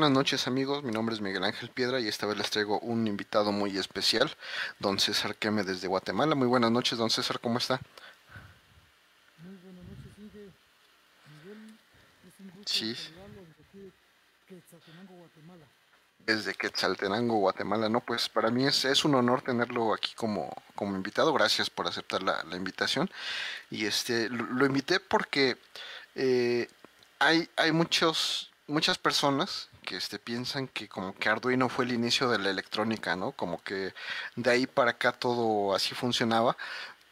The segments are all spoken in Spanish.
Buenas noches amigos, mi nombre es Miguel Ángel Piedra y esta vez les traigo un invitado muy especial, don César Queme desde Guatemala. Muy buenas noches, don César, ¿cómo está? Muy buenas noches, Inge. Miguel, es un gusto Sí, desde Quetzaltenango, Guatemala. desde Quetzaltenango, Guatemala. No, pues para mí es, es un honor tenerlo aquí como, como invitado. Gracias por aceptar la, la invitación. Y este lo, lo invité porque eh, hay, hay muchos, muchas personas que este, piensan que como que Arduino fue el inicio de la electrónica, ¿no? Como que de ahí para acá todo así funcionaba.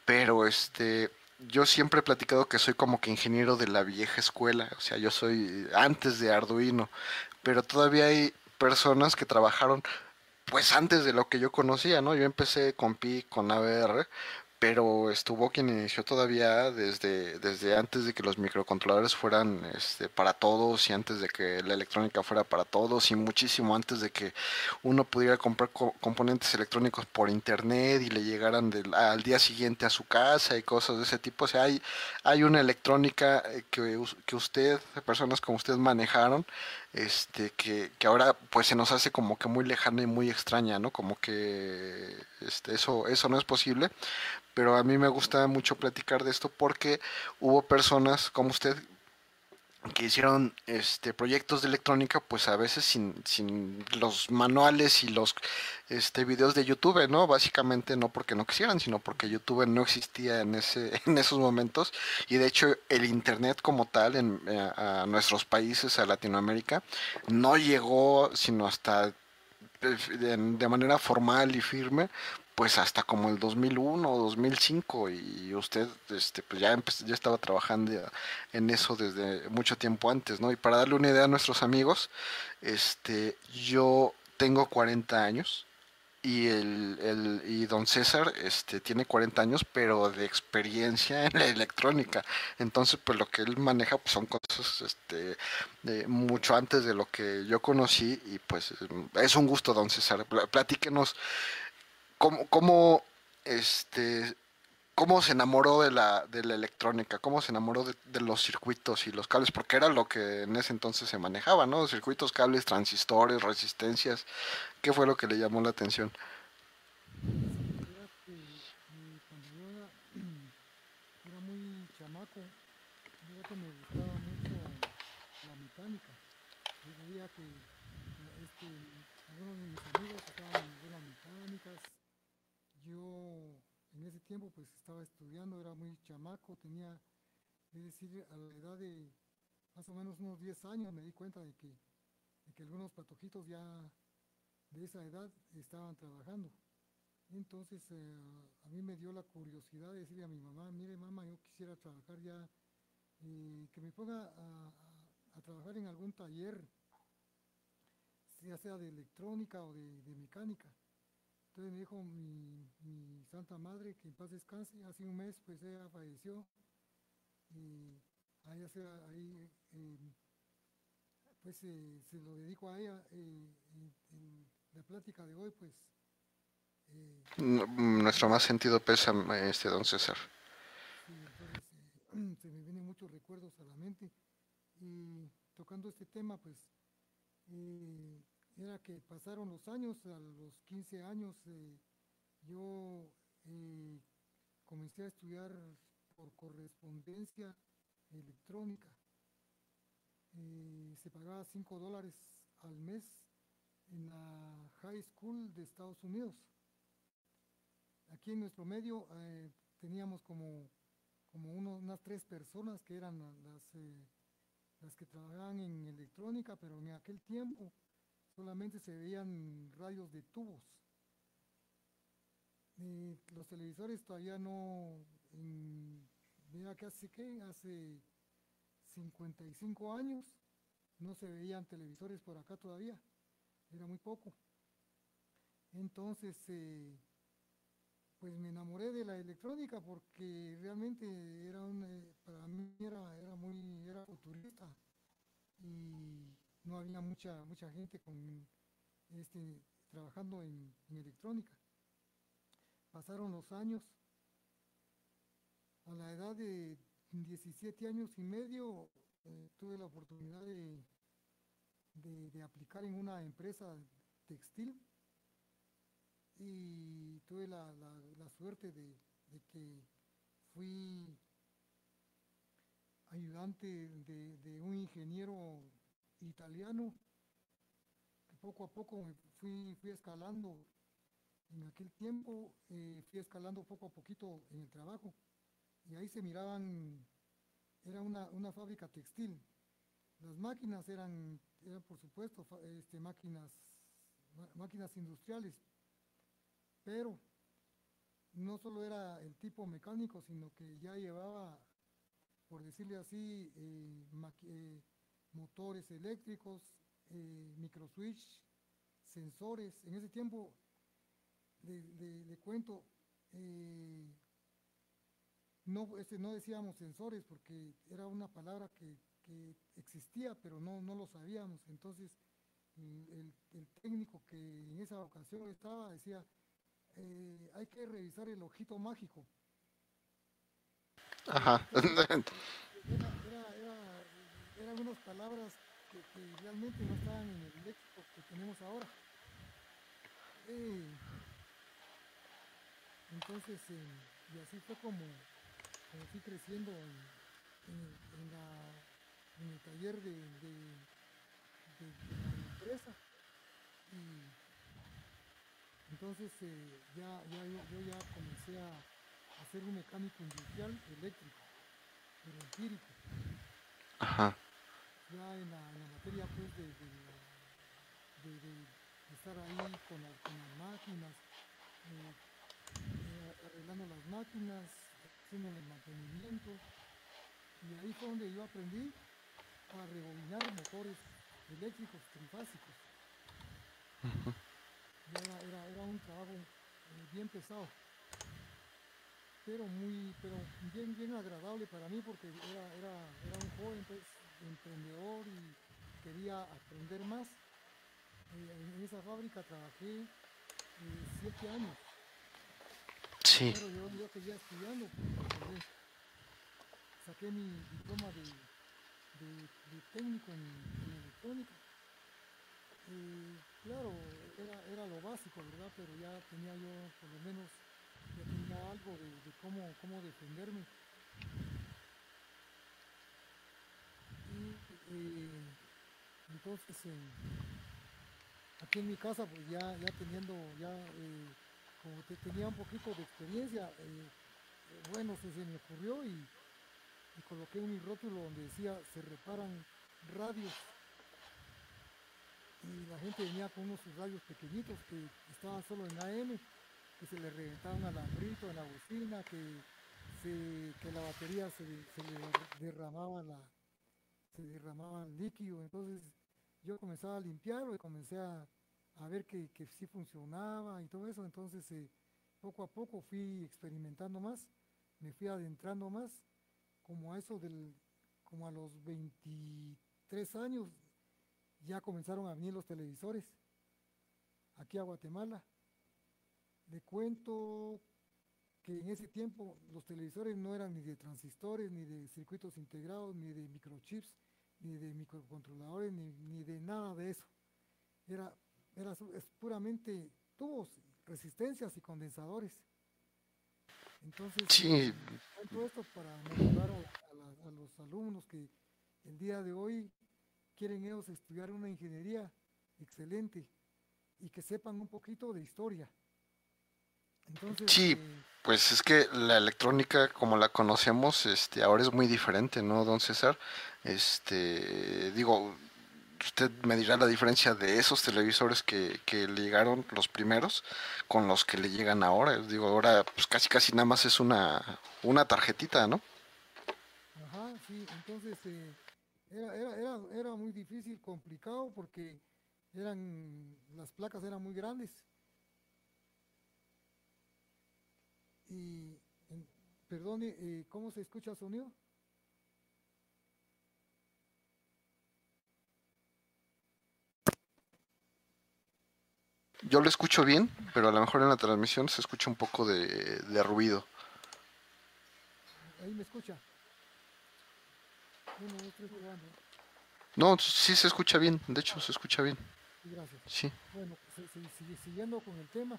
Pero este, yo siempre he platicado que soy como que ingeniero de la vieja escuela, o sea, yo soy antes de Arduino, pero todavía hay personas que trabajaron pues antes de lo que yo conocía, ¿no? Yo empecé con Pi, con AVR, pero estuvo quien inició todavía desde, desde antes de que los microcontroladores fueran este, para todos y antes de que la electrónica fuera para todos y muchísimo antes de que uno pudiera comprar co- componentes electrónicos por internet y le llegaran del- al día siguiente a su casa y cosas de ese tipo. O sea, hay, hay una electrónica eh, que, que usted, personas como usted manejaron, este, que, que ahora pues se nos hace como que muy lejana y muy extraña, ¿no? Como que este, eso, eso no es posible pero a mí me gusta mucho platicar de esto porque hubo personas como usted que hicieron este proyectos de electrónica pues a veces sin, sin los manuales y los este videos de YouTube, ¿no? Básicamente no porque no quisieran, sino porque YouTube no existía en ese en esos momentos y de hecho el internet como tal en eh, a nuestros países, a Latinoamérica, no llegó sino hasta de, de manera formal y firme pues hasta como el 2001 o 2005 y usted este pues ya ya estaba trabajando en eso desde mucho tiempo antes, ¿no? Y para darle una idea a nuestros amigos, este yo tengo 40 años y el, el y don César este tiene 40 años pero de experiencia en la electrónica. Entonces, pues lo que él maneja pues son cosas este de mucho antes de lo que yo conocí y pues es un gusto don César. Pla- Platíquenos cómo, cómo, este, cómo se enamoró de la, de la electrónica, cómo se enamoró de, de los circuitos y los cables, porque era lo que en ese entonces se manejaba, ¿no? Circuitos, cables, transistores, resistencias. ¿Qué fue lo que le llamó la atención? Sí, era que eh, cuando yo era, era muy chamaco, era que me gustaba mucho la mecánica. Yo veía que eh, este, algunos de mis amigos estaban en buenas mecánicas. Yo en ese tiempo pues estaba estudiando, era muy chamaco, tenía, es decir, a la edad de más o menos unos 10 años me di cuenta de que, de que algunos patojitos ya de esa edad estaban trabajando. Entonces eh, a mí me dio la curiosidad de decirle a mi mamá, mire mamá, yo quisiera trabajar ya, eh, que me ponga a, trabajar en algún taller, ya sea de electrónica o de mecánica. Entonces me dijo mi, mi santa madre, que en paz descanse, hace un mes pues ella falleció. Y ahí, ahí eh, pues eh, se lo dedico a ella. Eh, en, en la plática de hoy pues eh, Nuestro más sentido pésame, este don César. Sí, entonces eh, se me vienen muchos recuerdos a la mente. Y tocando este tema, pues eh, era que pasaron los años, a los 15 años eh, yo eh, comencé a estudiar por correspondencia electrónica. Eh, se pagaba 5 dólares al mes en la high school de Estados Unidos. Aquí en nuestro medio eh, teníamos como como unas tres personas que eran la- las, las que trabajaban en electrónica, pero en aquel tiempo solamente se veían radios de tubos. Los televisores todavía no, en- mira que hace qué, hace 55 años no se veían televisores por acá todavía, era muy poco. Entonces, eh, pues me enamoré de la electrónica porque realmente era un, eh, para mí era, era muy, era futurista y no había mucha, mucha gente con este, trabajando en, electrónica. Pasaron los años, a la edad de 17 años y medio eh, tuve la oportunidad de, de, aplicar en una empresa textil y tuve la, suerte de, que fui ayudante de, un ingeniero italiano poco a poco fui, fui escalando en aquel tiempo eh, fui escalando poco a poquito en el trabajo y ahí se miraban, era una, fábrica textil. Las máquinas eran, eran por supuesto este, máquinas, máquinas industriales, pero no solo era el tipo mecánico, sino que ya llevaba, por decirle así, eh, eh, motores eléctricos, microswitch, sensores. En ese tiempo le, cuento, eh, no, este, no decíamos sensores porque era una palabra que, existía, pero no, no lo sabíamos. Entonces, el, técnico que en esa ocasión estaba decía, eh, hay que revisar el ojito mágico. Ajá. Eran unas palabras que, realmente no estaban en el léxico que tenemos ahora. Eh, entonces, eh, y así fue como, fui creciendo en, el taller de, la empresa. Y entonces eh, ya, yo, ya comencé a, hacer un mecánico industrial eléctrico, pero empírico. Ajá. Ya en la, materia pues de, estar ahí con, las máquinas, eh, arreglando las máquinas, haciendo el mantenimiento. Y ahí fue donde yo aprendí a rebobinar motores eléctricos trifásicos. era, era, un trabajo eh, bien pesado, pero muy, pero bien, bien agradable para mí porque era, era, era un joven pues, emprendedor y quería aprender más. Eh, en esa fábrica trabajé eh, siete años Sí. Pero yo, yo seguía estudiando, pues, saqué mi diploma de, de, técnico en, electrónica. claro, era, era lo básico, ¿verdad? Pero ya tenía yo, por lo menos, ya tenía algo de, de cómo, cómo defenderme. Y eh, entonces, aquí en mi casa, pues ya, ya teniendo ya eh, como tenía un poquito de experiencia, eh, bueno, se, me ocurrió y, coloqué un rótulo donde decía se reparan radios y la gente venía con unos radios pequeñitos que estaban solo en AM, que se le reventaban alambrito en la bocina, que, que la batería se, se le derramaba la, se derramaba el líquido, entonces yo comenzaba a limpiarlo y comencé a, a ver que, que sí funcionaba y todo eso. Entonces, eh, poco a poco fui experimentando más, me fui adentrando más, como a eso del, como a los 23 años, ya comenzaron a venir los televisores aquí a Guatemala. Le cuento que en ese tiempo los televisores no eran ni de transistores, ni de circuitos integrados, ni de microchips, ni de microcontroladores, ni, ni de nada de eso. Era era, es puramente tubos, resistencias y condensadores. Entonces, sí. todo esto para motivar a, los alumnos que el día de hoy quieren ellos estudiar una ingeniería excelente y que sepan un poquito de historia. Entonces, sí, eh, pues es que la electrónica como la conocemos, este, ahora es muy diferente, ¿no, don César? Este, digo, usted me dirá la diferencia de esos televisores que, le llegaron los primeros con los que le llegan ahora. Digo, ahora pues casi casi nada más es una, una tarjetita, ¿no? Ajá, sí, entonces eh, era, era, era, muy difícil, complicado porque eran las placas eran muy grandes. Y, perdone, eh, ¿cómo se escucha el sonido? Yo lo escucho bien, pero a lo mejor en la transmisión se escucha un poco de, ruido. Ahí me escucha. No, sí se escucha bien, de hecho se escucha bien. Gracias. Sí. Bueno, pues, siguiendo con el tema,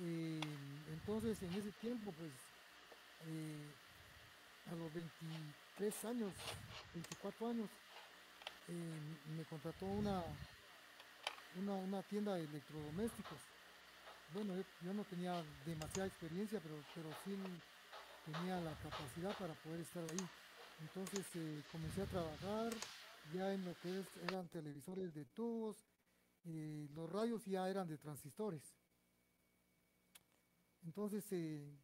eh, entonces en ese tiempo, pues, eh, a los 23 años, 24 años, eh, me contrató una, una, una, tienda de electrodomésticos. Bueno, yo, no tenía demasiada experiencia, pero, pero sí tenía la capacidad para poder estar ahí. Entonces comencé a trabajar ya en lo que eran televisores de tubos, los radios ya eran de transistores. Entonces eh,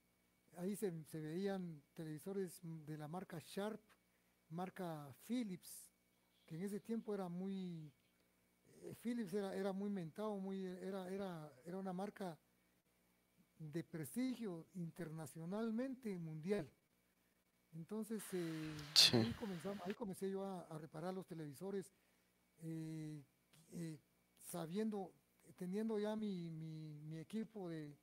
ahí se, veían televisores de la marca Sharp, marca Philips, que en ese tiempo era muy, eh, Philips era, era, muy mentado, muy, era, era, era una marca de prestigio internacionalmente mundial. Entonces eh, ahí, ahí, comencé yo a, reparar los televisores sabiendo, teniendo ya mi, mi, equipo de,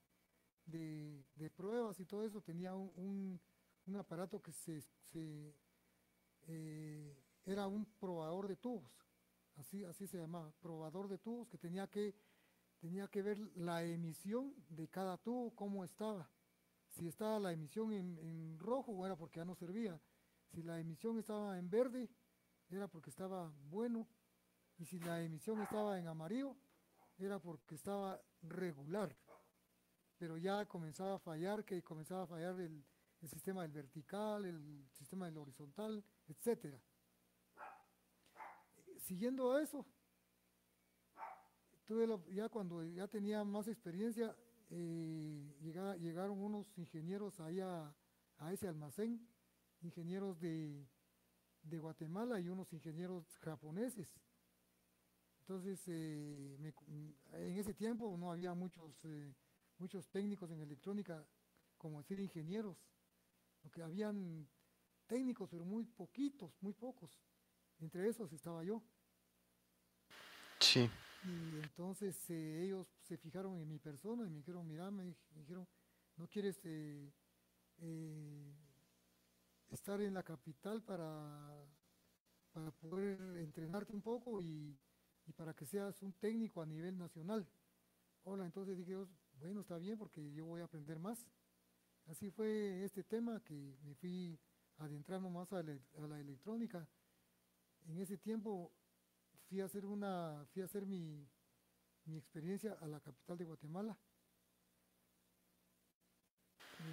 de, pruebas y todo eso, tenía un, un, aparato que se, eh, era un probador de tubos, así, así se llamaba, probador de tubos, que tenía que, tenía que ver la emisión de cada tubo, cómo estaba. Si estaba la emisión en, en rojo, era porque ya no servía. Si la emisión estaba en verde, era porque estaba bueno y si la emisión estaba en amarillo, era porque estaba regular. Pero ya comenzaba a fallar, que comenzaba a fallar el, sistema del vertical, el sistema del horizontal, etc. Siguiendo a eso, ya cuando ya tenía más experiencia, eh, llegaron unos ingenieros ahí a, ese almacén, ingenieros de, de Guatemala y unos ingenieros japoneses entonces, eh, en ese tiempo no había muchos, eh, muchos técnicos en electrónica, como decir ingenieros, porque habían técnicos, pero muy poquitos, muy pocos. Entre esos estaba yo. Sí. Y entonces eh, ellos se fijaron en mi persona y me dijeron, mira, me dijeron, ¿no quieres estar en la capital para, para poder entrenarte un poco y y para que seas un técnico a nivel nacional. Hola, entonces dije, bueno, está bien porque yo voy a aprender más. Así fue este tema que me fui adentrando más a, la electrónica. En ese tiempo fui a hacer una, fui a hacer mi, experiencia a la capital de Guatemala.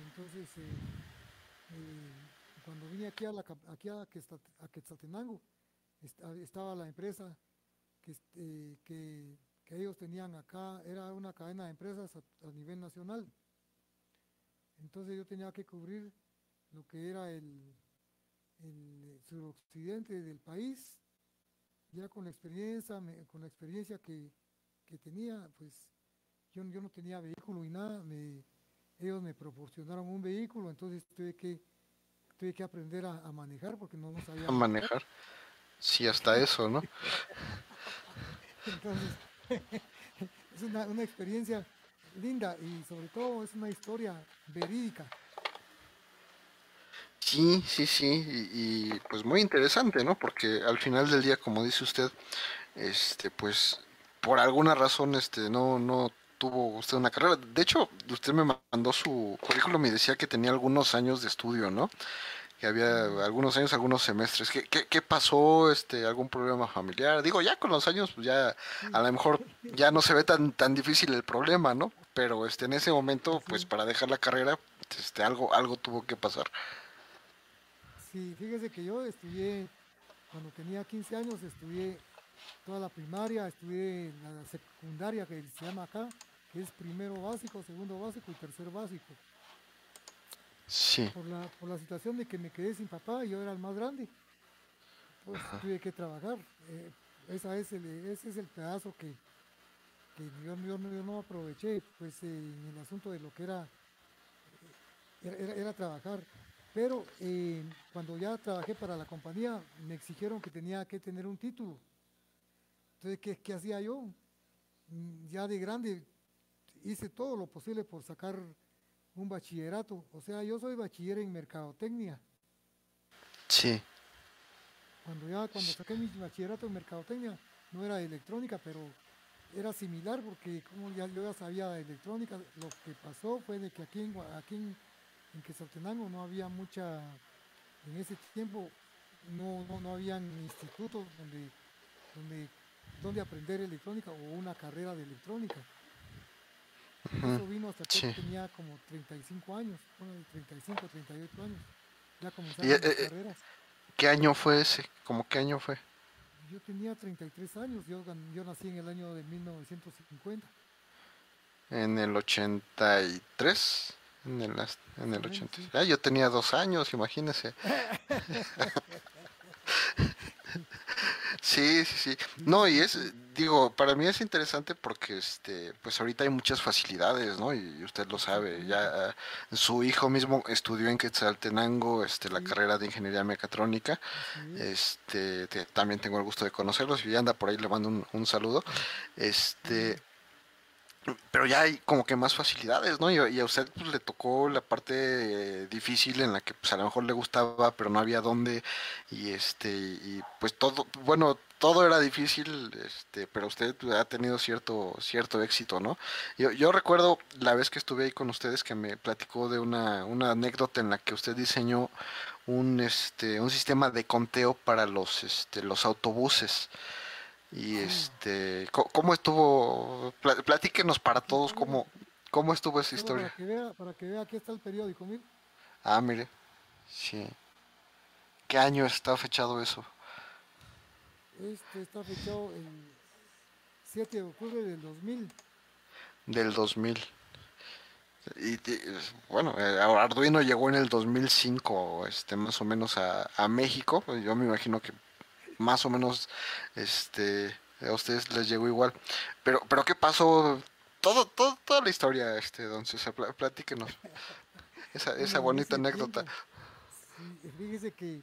entonces, eh, eh, cuando vine aquí a, la, aquí a, Quetzaltenango, estaba la empresa que, ellos tenían acá, era una cadena de empresas a, nivel nacional. Entonces yo tenía que cubrir lo que era el, el suroccidente del país, ya con la experiencia, con la experiencia que, tenía, pues yo, yo, no tenía vehículo y nada, ellos me proporcionaron un vehículo, entonces tuve que, tuve que aprender a, manejar porque no, no sabía. A manejar. Sí, hasta eso, ¿no? Entonces, es una, experiencia linda y sobre todo es una historia verídica. Sí, sí, sí, y, pues muy interesante, ¿no? Porque al final del día, como dice usted, este, pues por alguna razón, este, no, no tuvo usted una carrera. De hecho, usted me mandó su currículum y decía que tenía algunos años de estudio, ¿no? Que había algunos años, algunos semestres. ¿Qué, qué, pasó? Este, ¿Algún problema familiar? Digo, ya con los años, pues ya a lo mejor ya no se ve tan, tan difícil el problema, ¿no? Pero este, en ese momento, pues para dejar la carrera, este, algo, algo tuvo que pasar. Sí, fíjese que yo estudié, cuando tenía 15 años, estudié toda la primaria, estudié la secundaria que se llama acá, que es primero básico, segundo básico y tercer básico. Por la, por la situación de que me quedé sin papá y yo era el más grande. Pues tuve que trabajar. Eh, esa es el, ese es el pedazo que, yo, no aproveché pues en el asunto de lo que era, era, trabajar. Pero eh, cuando ya trabajé para la compañía me exigieron que tenía que tener un título. Entonces, ¿qué, qué hacía yo? Mm, ya de grande hice todo lo posible por sacar un bachillerato. O sea, yo soy bachiller en mercadotecnia. Sí. Cuando ya, cuando saqué mi bachillerato en mercadotecnia, no era electrónica, pero era similar porque como ya yo ya sabía electrónica, lo que pasó fue de que aquí en, aquí en, en no había mucha, en ese tiempo no, no, no habían institutos donde, donde, donde aprender electrónica o una carrera de electrónica. Eso vino hasta que tenía como 35 años, bueno, 35, 38 años. Ya comenzaron las eh, eh, carreras. ¿Qué año fue ese? ¿Cómo qué año fue? Yo tenía 33 años, yo, yo nací en el año de 1950. ¿En el 83? En el, en el 80. Ah, yo tenía dos años, imagínese. Sí, sí, sí. No, y es, digo, para mí es interesante porque, este, pues ahorita hay muchas facilidades, ¿no? Y usted lo sabe, ya su hijo mismo estudió en Quetzaltenango, este, la carrera de ingeniería mecatrónica, este, también tengo el gusto de conocerlos y anda por ahí le mando un, un saludo, este, pero ya hay como que más facilidades, ¿no? Y, a usted pues, le tocó la parte difícil en la que pues a lo mejor le gustaba, pero no había dónde y este y pues todo, bueno, todo era difícil, este, pero usted ha tenido cierto cierto éxito, ¿no? Yo, yo recuerdo la vez que estuve ahí con ustedes que me platicó de una, una anécdota en la que usted diseñó un este un sistema de conteo para los este los autobuses. Y este, ¿cómo estuvo? Platíquenos para todos cómo, cómo estuvo esa historia. Para que, vea, para que vea, aquí está el periódico, mire. Ah, mire, sí. ¿Qué año está fechado eso? Este está fechado el 7 de octubre del 2000. Del 2000. Y, bueno, eh, Arduino llegó en el 2005, este, más o menos a, a México. Yo me imagino que más o menos este a ustedes les llegó igual. Pero pero qué pasó todo, todo toda la historia este don César, platíquenos. Esa esa bonita anécdota. fíjese que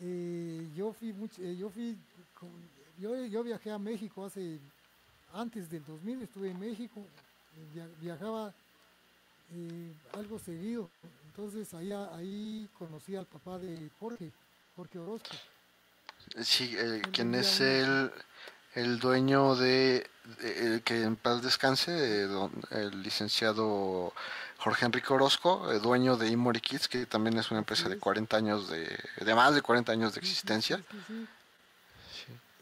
eh, yo fui eh, yo fui yo, yo viajé a México hace antes del 2000 estuve en México viajaba eh, algo seguido. Entonces ahí ahí conocí al papá de Jorge Jorge Orozco. Sí, eh, quien es el, el dueño de, el que en paz descanse, el licenciado Jorge Enrique Orozco, el dueño de Imori Kids, que también es una empresa de 40 años de, de más de 40 años de existencia.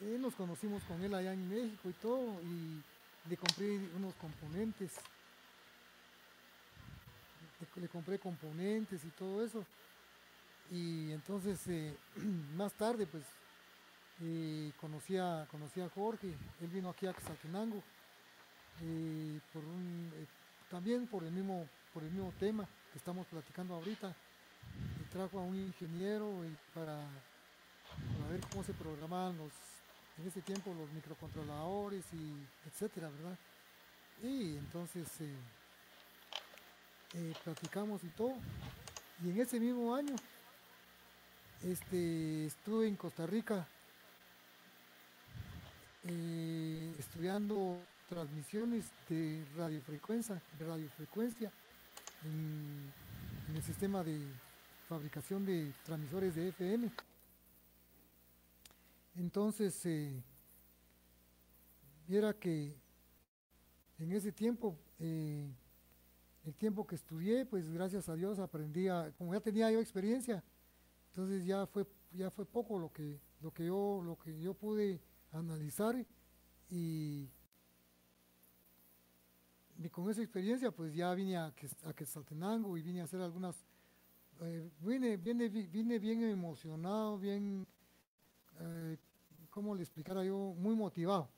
Eh, nos conocimos con él allá en México y todo, y le compré unos componentes. Le, compré componentes y todo eso. Y entonces, eh, más tarde, pues eh, conocí, a, Jorge, él vino aquí a Xatenango, eh, eh, también por el, mismo, por el mismo tema que estamos platicando ahorita. Y trajo a un ingeniero para, ver cómo se programaban los, en ese tiempo los microcontroladores y etcétera, ¿verdad? Y entonces platicamos y todo. Y en ese mismo año este, estuve en Costa Rica estudiando transmisiones de radiofrecuencia, de radiofrecuencia en, el sistema de fabricación de transmisores de FM. Entonces, eh, viera que en ese tiempo, eh, el tiempo que estudié, pues gracias a Dios aprendí como ya tenía yo experiencia, entonces ya fue, ya fue poco lo que, lo que yo, lo que yo pude analizar y, con esa experiencia pues ya vine a, a Quetzaltenango y vine a hacer algunas, eh, vine, vine, bien emocionado, bien, eh, ¿cómo le explicara yo? Muy motivado.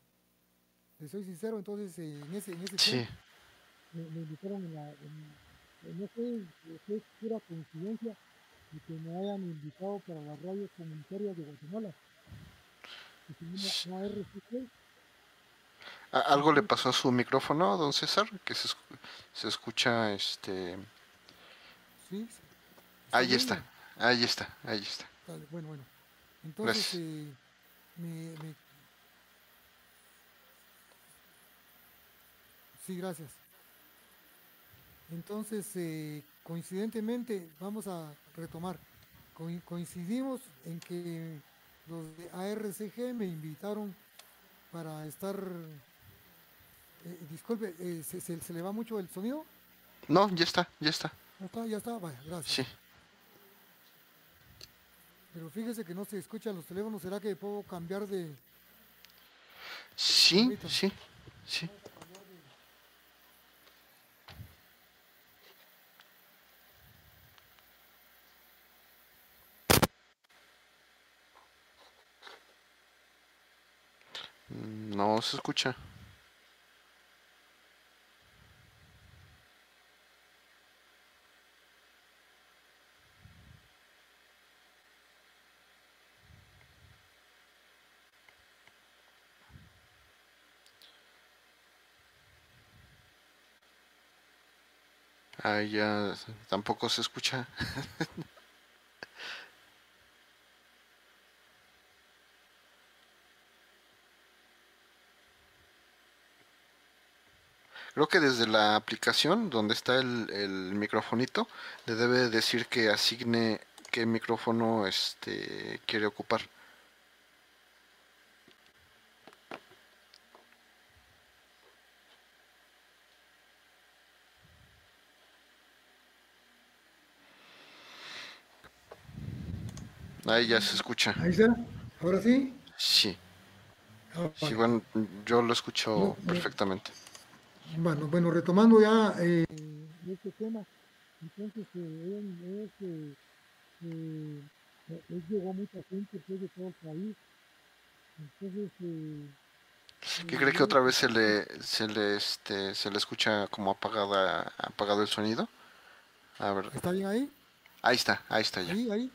Le soy sincero, entonces eh, en ese, en ese tiempo me, invitaron en la, en, no sé, es pura coincidencia de que me hayan invitado para las radios comunitarias de Guatemala. ¿Algo le pasó a su micrófono, don César? Que se, se escucha este... Sí. Ahí está, ahí está, ahí está. bueno, bueno. Entonces, eh, me, Sí, gracias. Entonces, eh, coincidentemente, vamos a retomar. coincidimos en que los de ARCG me invitaron para estar... eh, disculpe, eh, ¿se, se- se le va mucho el sonido? No, ya está, ya está. ¿Ya está? ¿Ya está? Vaya, gracias. Sí. Pero fíjese que no se escuchan los teléfonos. ¿Será que puedo cambiar de...? Sí, sí, sí. Se escucha. Ah, ya tampoco se escucha. Creo que desde la aplicación donde está el, el microfonito le debe decir que asigne qué micrófono este quiere ocupar. Ahí ya se escucha. Ahí está. ¿Ahora sí? Sí, Ah, sí, bueno, yo lo escucho No, no. Bueno, bueno, retomando ya eh, este tema, entonces eh, él, es, eh, eh, eh, él llegó a mucha gente pues, de todo el país, entonces eh, ¿Qué cree que otra vez se le, se le, este, se le escucha como apagada, apagado el sonido? A ver, ¿está bien ahí? ahí está, ahí está ya. Ahí, ahí.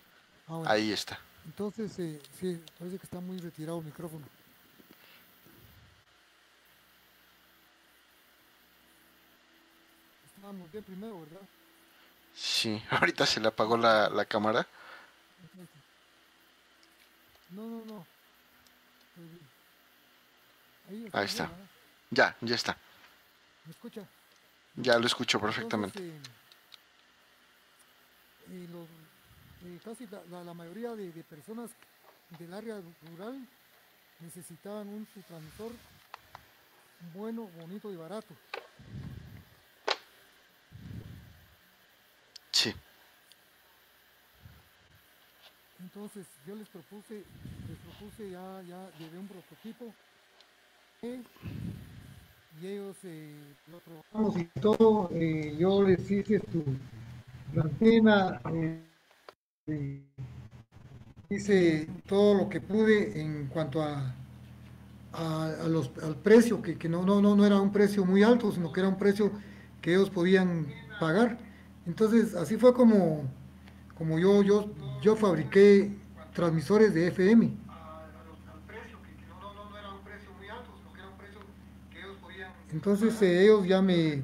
Ah, bueno. Ahí está. Entonces, eh, sí, parece que está muy retirado el micrófono. Estábamos bien primero, ¿verdad? Sí, ahorita se le apagó la, la cámara. No, no, no. Ahí, Ahí está. Ya, ya está. ¿Me escucha? Ya lo escucho perfectamente. Entonces, eh, eh, los- eh, casi la, la- la mayoría de, de personas del área rural necesitaban un transmisor bueno, bonito y barato. Sí, Entonces yo les propuse, les propuse ya, ya llevé un prototipo y ellos eh, lo probamos y todo. eh, yo les hice su antena, eh, hice todo lo que pude en cuanto a, al precio, que, que no, no, no, no era un precio muy alto, sino que era un precio que ellos podían pagar. Entonces así fue como, como yo, yo, yo fabriqué transmisores de FM. Entonces eh, ellos ya me,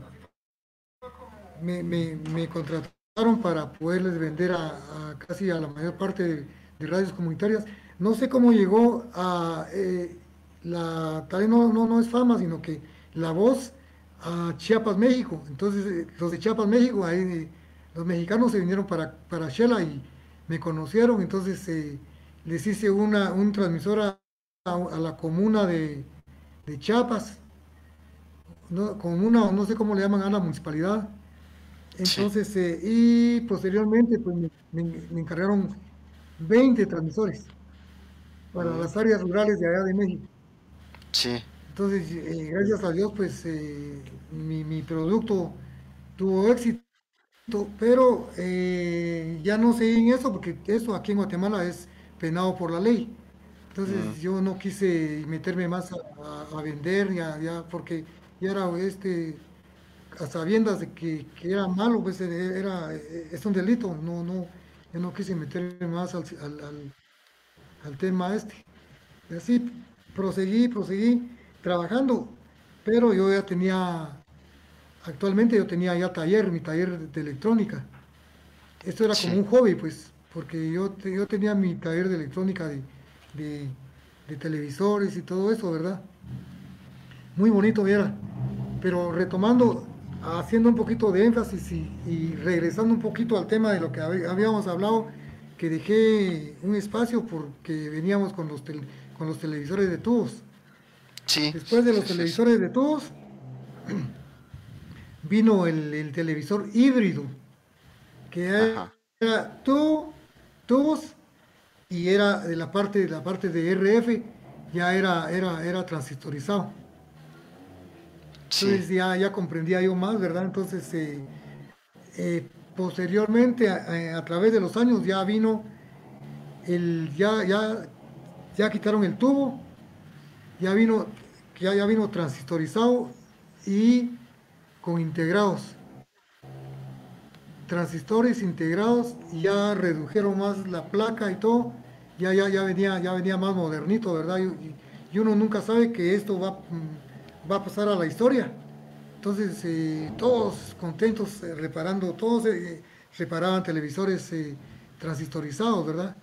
me, me- contrataron para poderles vender a, casi a la mayor parte de, de radios comunitarias. No sé cómo llegó a eh, la, tal vez no, no, no es fama, sino que la voz a Chiapas, México. Entonces eh, los de Chiapas, México, ahí eh, los mexicanos se vinieron para, para Shela y me conocieron, entonces eh, les hice una, un transmisor a, a- la comuna de, de Chiapas, no, comuna, no sé cómo le llaman a la municipalidad. Entonces, eh, y posteriormente, pues me, me- me encargaron 20 transmisores para Mm. las áreas rurales de allá de México. sí, Entonces, eh, gracias a Dios, pues eh, mi, mi producto tuvo éxito, pero eh, ya no sé en eso, porque eso aquí en Guatemala es penado por la ley. Entonces, yo no quise meterme más a, a- a vender, ya, ya, porque ya era este, a sabiendas de que, que era malo, pues era, es un delito, no, no, yo no quise meterme más al, al- al- al tema este. Y así proseguí, proseguí trabajando, pero yo ya tenía, actualmente yo tenía ya taller, mi taller de, electrónica. Esto era como Sí. un hobby, pues, porque yo, yo tenía mi taller de electrónica de, de- de televisores y todo eso, ¿verdad? Muy bonito, viera. Pero retomando, haciendo un poquito de énfasis y, y regresando un poquito al tema de lo que hab- habíamos hablado, que dejé un espacio porque veníamos con los, con los televisores de tubos. Sí. Después de los televisores de tubos, vino el, televisor híbrido, que era, tubos y era de la parte de la parte de RF ya era era era transistorizado. Entonces ya, ya comprendía yo más verdad entonces eh, eh, posteriormente a, través de los años ya vino el ya ya ya quitaron el tubo ya vino ya, ya vino transistorizado y con integrados transistores integrados y ya redujeron más la placa y todo, ya, ya, ya, venía, ya venía más modernito, ¿verdad? Y, uno nunca sabe que esto va, mm, va a pasar a la historia. Entonces, eh, todos contentos eh, reparando, todos eh, reparaban televisores transistorizados, ¿verdad?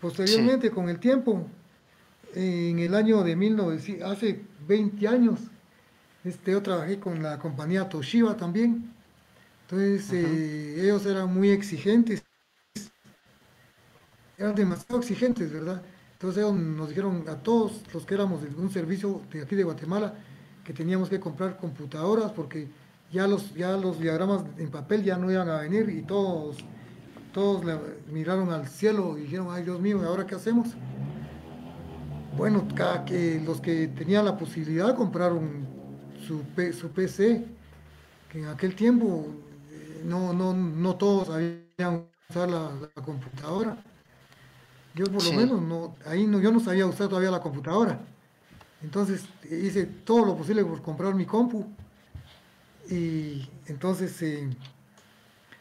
Posteriormente, con el tiempo, en el año de 1900, hace 20 años, este, yo trabajé con la compañía Toshiba también, entonces, eh, ellos eran muy exigentes, eran demasiado exigentes, ¿verdad? Entonces ellos nos dijeron a todos los que éramos de un servicio de aquí de Guatemala que teníamos que comprar computadoras porque ya los, ya los diagramas en papel ya no iban a venir y todos, todos miraron al cielo y dijeron, ay Dios mío, ¿y ahora qué hacemos? Bueno, cada que los que tenían la posibilidad compraron su, su PC, que en aquel tiempo no, no, no todos sabían usar la, computadora. Yo por lo menos, no, ahí no, yo no sabía usar todavía la computadora. Entonces hice todo lo posible por comprar mi compu. Y entonces, eh,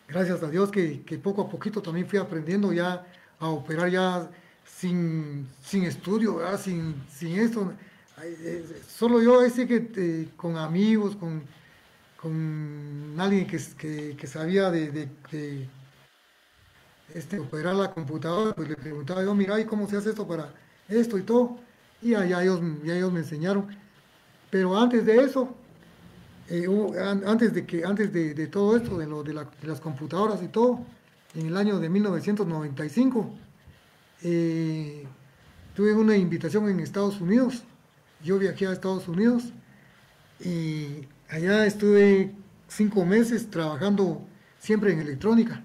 gracias a Dios que, poco a poquito también fui aprendiendo ya a operar ya sin, sin estudio, Sin, sin esto. Eh, solo yo, ese que eh, con amigos, con con alguien que, que, sabía de, este, operar la computadora, pues le preguntaba yo, mira, ¿y cómo se hace esto para esto y todo? Y allá ellos, ya ellos me enseñaron. Pero antes de eso, eh, antes de que antes de, todo esto, de, lo, de, las computadoras y todo, en el año de 1995, eh, tuve una invitación en Estados Unidos. Yo viajé a Estados Unidos y Allá estuve cinco meses trabajando siempre en electrónica.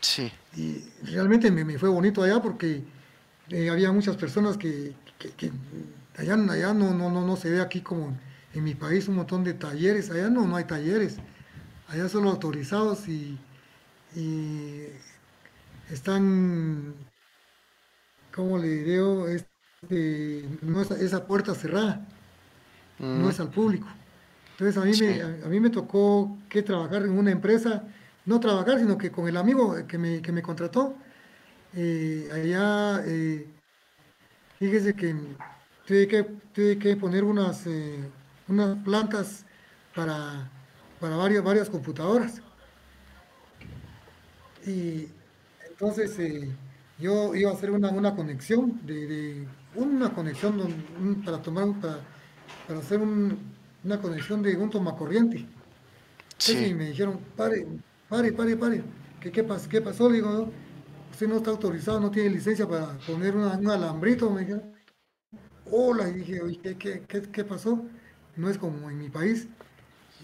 Sí. Y realmente me, fue bonito allá porque eh, había muchas personas que, allá, allá no, no, no, no se ve aquí como en mi país un montón de talleres. Allá no, no hay talleres. Allá solo autorizados y, están, ¿cómo le digo? Este, no es, esa puerta cerrada, no mm. es al público. Entonces a mí, me, a, mí me tocó que trabajar en una empresa, no trabajar, sino que con el amigo que me, que me contrató, eh, allá, eh, fíjese que tuve que, tuve que poner unas, eh, unas plantas para, para varias, varias computadoras. Y entonces yo iba a hacer una, una conexión, de, una conexión para tomar, para, para hacer un, una conexión de un tomacorriente. Sí. Y me dijeron, pare, pare, pare, pare. ¿Qué, qué, qué pasó? Digo, usted no está autorizado, no tiene licencia para poner un alambrito. Me dijeron, hola, y dije, ¿qué, qué, qué, pasó? No es como en mi país.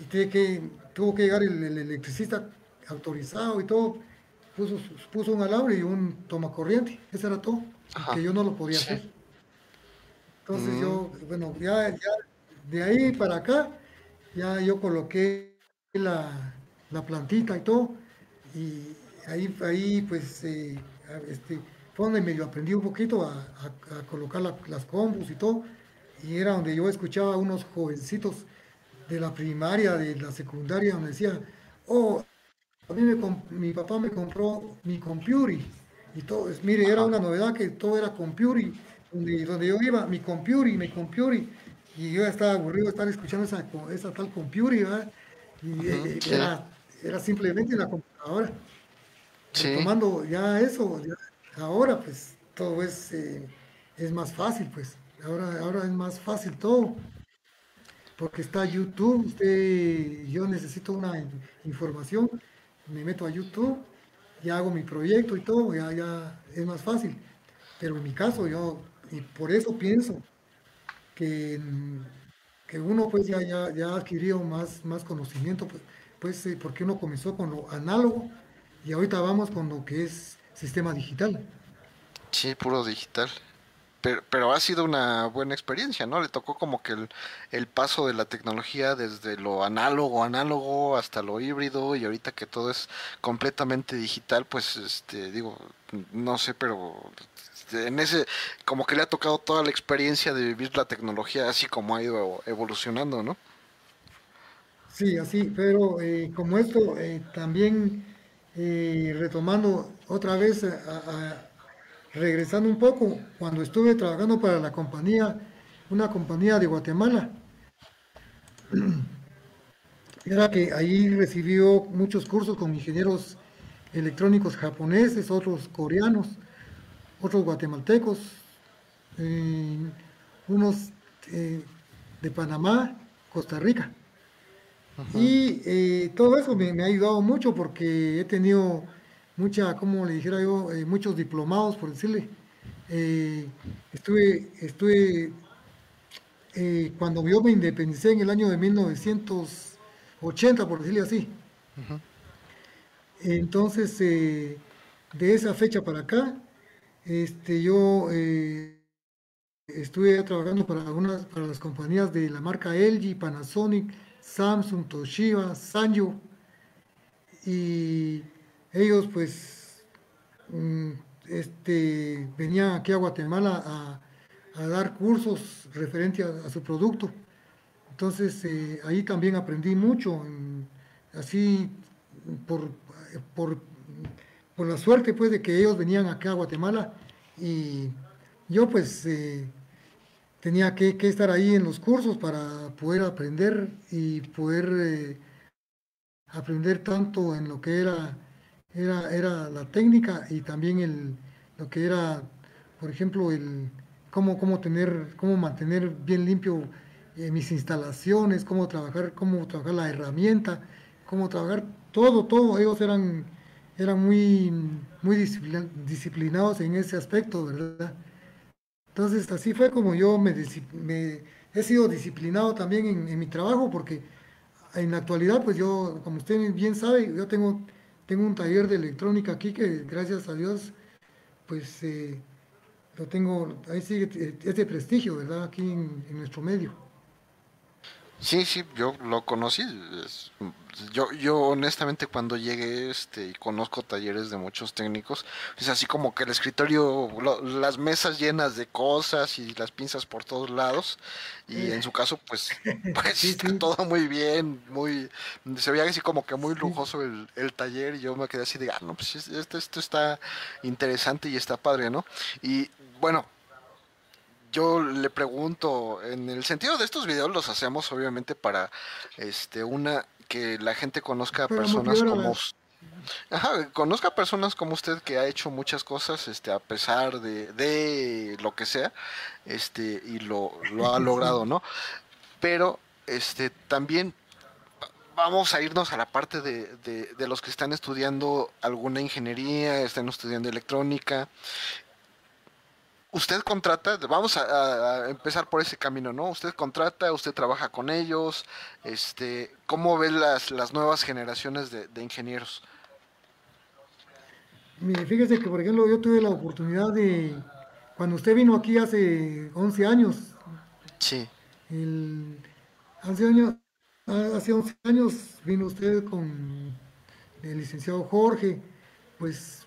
Y tuve que, tuvo que llegar el, electricista autorizado y todo. Puso, puso un alambre y un tomacorriente. Eso era todo. Que yo no lo podía hacer. Entonces yo, mm. bueno, ya, ya de ahí para acá, ya yo coloqué la, plantita y todo, y ahí, ahí pues, eh, este, fue donde medio aprendí un poquito a, colocar las combos y todo, y era donde yo escuchaba a unos jovencitos de la primaria, de la secundaria, donde decía, oh, a mí mi papá me compró mi computer, y todo, mire, era una novedad que todo era computer, donde, donde yo iba, mi computer, mi computer, y yo estaba aburrido de estar escuchando esa, esa tal computer, ¿verdad? Y eh, era, era, simplemente la computadora. Sí. Tomando ya eso, ahora pues todo es, eh, es más fácil, pues. Ahora, ahora es más fácil todo. Porque está YouTube, usted, yo necesito una información, me meto a YouTube ya hago mi proyecto y todo, ya, ya es más fácil. Pero en mi caso yo, y por eso pienso que, que uno pues ya, ya, ya ha adquirido más, más conocimiento, pues, pues eh, porque uno comenzó con lo análogo y ahorita vamos con lo que es sistema digital. Sí, puro digital. Pero, pero, ha sido una buena experiencia, ¿no? Le tocó como que el, el, paso de la tecnología desde lo análogo, análogo hasta lo híbrido y ahorita que todo es completamente digital, pues, este, digo, no sé, pero en ese, como que le ha tocado toda la experiencia de vivir la tecnología así como ha ido evolucionando, ¿no? Sí, así, pero eh, como esto eh, también eh, retomando otra vez a, a regresando un poco, cuando estuve trabajando para la compañía, una compañía de Guatemala, era que ahí recibió muchos cursos con ingenieros electrónicos japoneses, otros coreanos, otros guatemaltecos, eh, unos eh, de Panamá, Costa Rica. Ajá. Y eh, todo eso me, me, ha ayudado mucho porque he tenido mucha, como le dijera yo, muchos diplomados, por decirle. Estuve, estuve cuando yo me independicé en el año de 1980, por decirle así. Entonces, de esa fecha para acá, este, yo estuve trabajando para, algunas, para las compañías de la marca LG, Panasonic, Samsung, Toshiba, Sanyo, y ellos pues mm, este, venían aquí a Guatemala a, dar cursos referentes a, su producto. Entonces eh, ahí también aprendí mucho, así por, por, la suerte pues de que ellos venían acá a Guatemala y yo pues eh, tenía que, estar ahí en los cursos para poder aprender y poder eh, aprender tanto en lo que era era, era la técnica y también el, lo que era, por ejemplo, el cómo, cómo tener, cómo mantener bien limpio eh, mis instalaciones, cómo trabajar, cómo trabajar la herramienta, cómo trabajar todo, todo. Ellos eran, eran muy, muy disciplinados en ese aspecto, ¿verdad? Entonces así fue como yo me, he sido disciplinado también en, mi trabajo porque en la actualidad, pues yo, como usted bien sabe, yo tengo tengo un taller de electrónica aquí que gracias a Dios, pues eh, lo tengo, ahí sigue, es de prestigio, ¿verdad? Aquí en nuestro medio. Sí, sí, yo lo conocí. Es, yo, yo honestamente cuando llegué este, y conozco talleres de muchos técnicos, es así como que el escritorio, lo, las mesas llenas de cosas y las pinzas por todos lados. Y en su caso, pues, pues sí, está sí. todo muy bien, muy, se veía así como que muy lujoso el, el taller y yo me quedé así de, ah, no, pues esto, esto está interesante y está padre, ¿no? Y bueno, yo le pregunto, en el sentido de estos videos los hacemos obviamente para este una que la gente conozca a personas como Ajá, conozca personas como usted que ha hecho muchas cosas, este, a pesar de, de lo que sea, este, y lo, lo ha logrado, ¿no? Pero, este, también vamos a irnos a la parte de, de, de, los que están estudiando alguna ingeniería, están estudiando electrónica, usted contrata, vamos a, a, empezar por ese camino, ¿no? Usted contrata, usted trabaja con ellos, este, ¿cómo ve las, las nuevas generaciones de, de, ingenieros? Mire, fíjese que, por ejemplo, yo tuve la oportunidad de, cuando usted vino aquí hace 11 años, sí. El, hace, años, hace 11 años vino usted con el licenciado Jorge, pues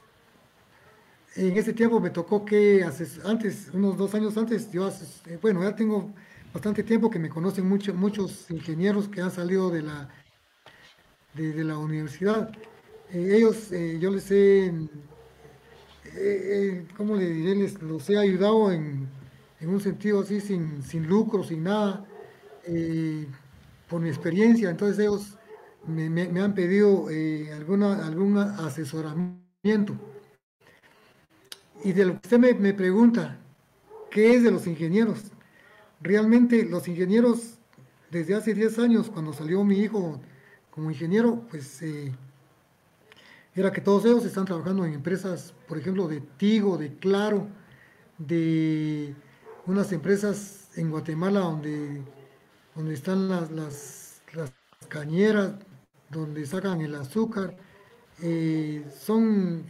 en ese tiempo me tocó que antes, unos dos años antes, yo, eh, bueno, ya tengo bastante tiempo que me conocen mucho, muchos ingenieros que han salido de la, de, la universidad. Eh, ellos, eh, yo les he, ¿cómo diré? Les, los he ayudado en, en un sentido así, sin, sin lucro, sin nada, por mi experiencia. Entonces ellos me, me, me han pedido alguna, algún asesoramiento y de lo que usted me, pregunta, ¿qué es de los ingenieros? Realmente los ingenieros, desde hace 10 años, cuando salió mi hijo como ingeniero, pues eh, era que todos ellos están trabajando en empresas, por ejemplo, de Tigo, de Claro, de unas empresas en Guatemala donde, donde están las, las, las cañeras, donde sacan el azúcar, eh, son,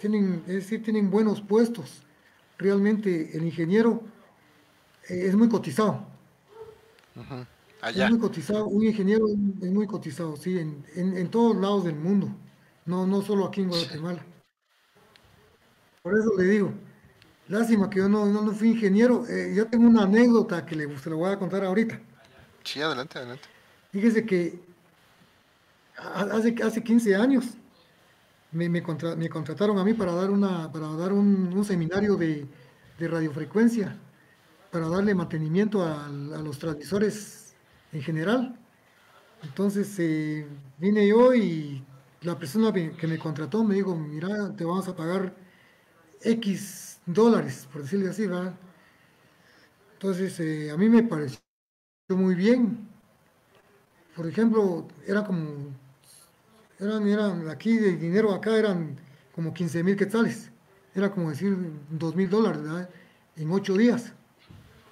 tienen, es decir, tienen buenos puestos. Realmente el ingeniero eh, es muy cotizado. Es muy cotizado, un ingeniero es muy cotizado, sí, en, en, todos lados del mundo, no, no solo aquí en Guatemala. Por eso le digo, lástima que yo no, no, fui ingeniero. Eh, yo tengo una anécdota que le, se la voy a contar ahorita. Sí, adelante, adelante. Fíjese que hace, hace 15 años me, me, contrataron a mí para dar, una, para dar un, seminario de, radiofrecuencia, para darle mantenimiento a, los transmisores en general. Entonces eh, vine yo y la persona que me contrató me dijo, mira, te vamos a pagar X dólares, por decirle así, ¿verdad? Entonces eh, a mí me pareció muy bien. Por ejemplo, era como eran, eran aquí de dinero acá eran como 15 mil quetzales. Era como decir 2 mil dólares, En ocho días.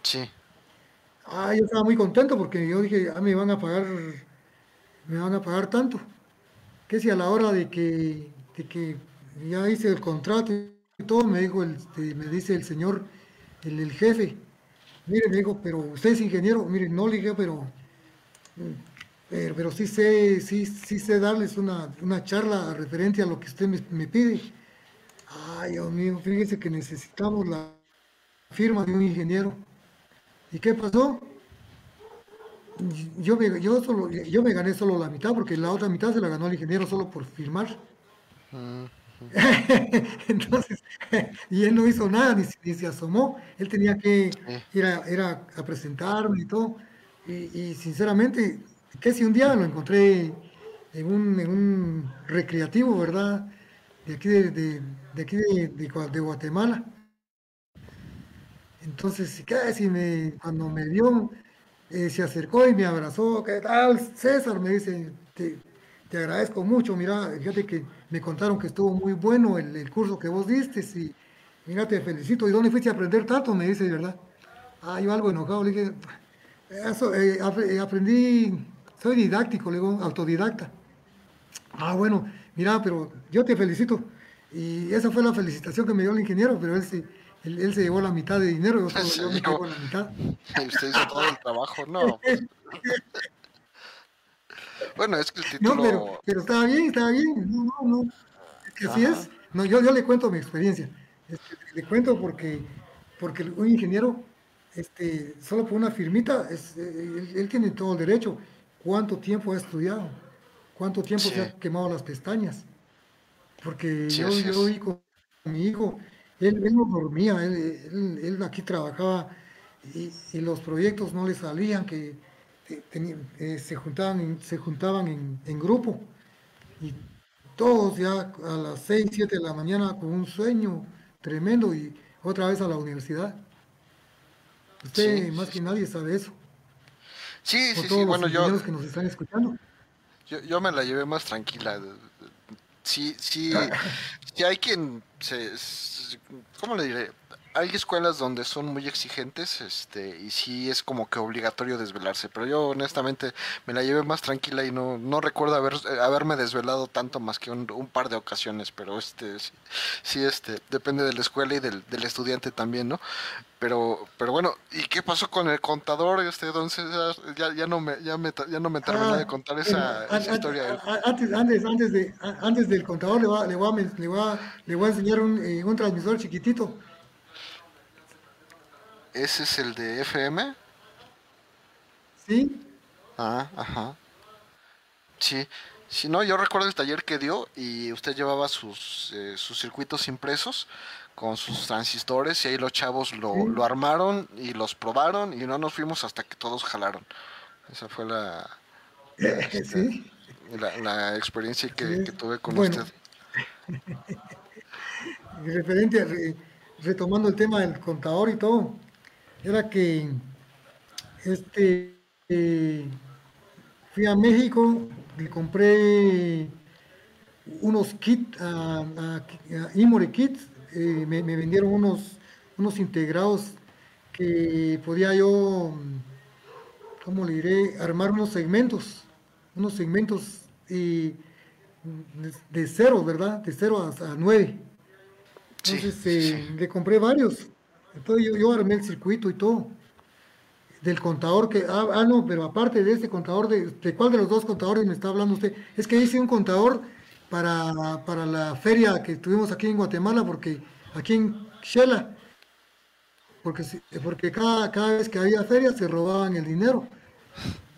Sí. Ah, yo estaba muy contento porque yo dije, ah, me van a pagar, me van a pagar tanto. Que si a la hora de que, que ya hice el contrato y todo, me dijo el, este, me dice el señor, el, el jefe, mire, me dijo, pero usted es ingeniero, mire, no le dije, pero pero, sí sé, sí, sí sé darles una, charla referente a lo que usted me, pide. Ay, Dios mío, fíjese que necesitamos la firma de un ingeniero. ¿Y qué pasó? Yo me, yo, solo, yo me gané solo la mitad, porque la otra mitad se la ganó el ingeniero solo por firmar. Entonces, y él no hizo nada, ni, se asomó. Él tenía que ir a, a, presentarme y todo. y sinceramente, que si un día lo encontré en un, recreativo, ¿verdad? De aquí de, aquí de, Guatemala. Entonces, ¿qué si me, cuando me vio, eh, se acercó y me abrazó, ¿qué tal, César? Me dice, te, agradezco mucho, mira, fíjate que me contaron que estuvo muy bueno el, el, curso que vos diste y mira, te felicito. ¿Y dónde fuiste a aprender tanto? Me dice, ¿verdad? Ah, yo algo enojado, le dije, eso, eh, eh, aprendí soy didáctico, le digo, autodidacta. Ah, bueno, mira, pero yo te felicito. Y esa fue la felicitación que me dio el ingeniero, pero él se, él, se llevó la mitad de dinero, yo, solo, yo me llevo la mitad. Usted hizo todo el trabajo, no. bueno, es que el título... No, pero, pero estaba bien, estaba bien. No, no, no. Es que así es. No, yo, yo le cuento mi experiencia. Este, le cuento porque, porque un ingeniero, este, solo por una firmita, es, él, él tiene todo el derecho cuánto tiempo ha estudiado, cuánto tiempo se ha quemado las pestañas. Porque yo, yo vi con mi hijo, él, no dormía, él, aquí trabajaba y, los proyectos no le salían, que eh, se juntaban, se juntaban en, grupo y todos ya a las 6, 7 de la mañana con un sueño tremendo y otra vez a la universidad. Usted más que nadie sabe eso. Sí, sí, sí, bueno, yo... que nos están escuchando. Yo, yo me la llevé más tranquila. Sí, sí, sí hay quien se... ¿Cómo le diré? Hay escuelas donde son muy exigentes este y sí es como que obligatorio desvelarse pero yo honestamente me la llevé más tranquila y no, no recuerdo haber, haberme desvelado tanto más que un, par de ocasiones pero este sí, este depende de la escuela y del, estudiante también no pero pero bueno y qué pasó con el contador este entonces ya, ya no me ya me ya no me terminé de ah, contar esa, historia antes antes antes de antes del contador le va le voy a, le voy le voy a enseñar un, eh, un transmisor chiquitito ¿Ese es el de FM? Sí. Ah, ajá. Sí. Si no, yo recuerdo el taller que dio y usted llevaba sus, eh, sus circuitos impresos con sus transistores y ahí los chavos lo, lo, armaron y los probaron y no nos fuimos hasta que todos jalaron. Esa fue la, este, la, experiencia que, tuve con usted. Referente, retomando el tema del contador y todo, era que este, eh, fui a México, le compré unos kits, a, a, Kits, eh, me, vendieron unos, unos integrados que podía yo, ¿cómo le diré?, armar unos segmentos, unos segmentos y de, cero, ¿verdad? De cero a, nueve. Entonces eh, le compré varios. Entonces yo, armé el circuito y todo. Del contador que, ah, ah, no, pero aparte de ese contador, de, ¿de cuál de los dos contadores me está hablando usted? Es que hice un contador para, para la feria que tuvimos aquí en Guatemala, porque aquí en Shela, porque, porque cada, cada vez que había feria se robaban el dinero.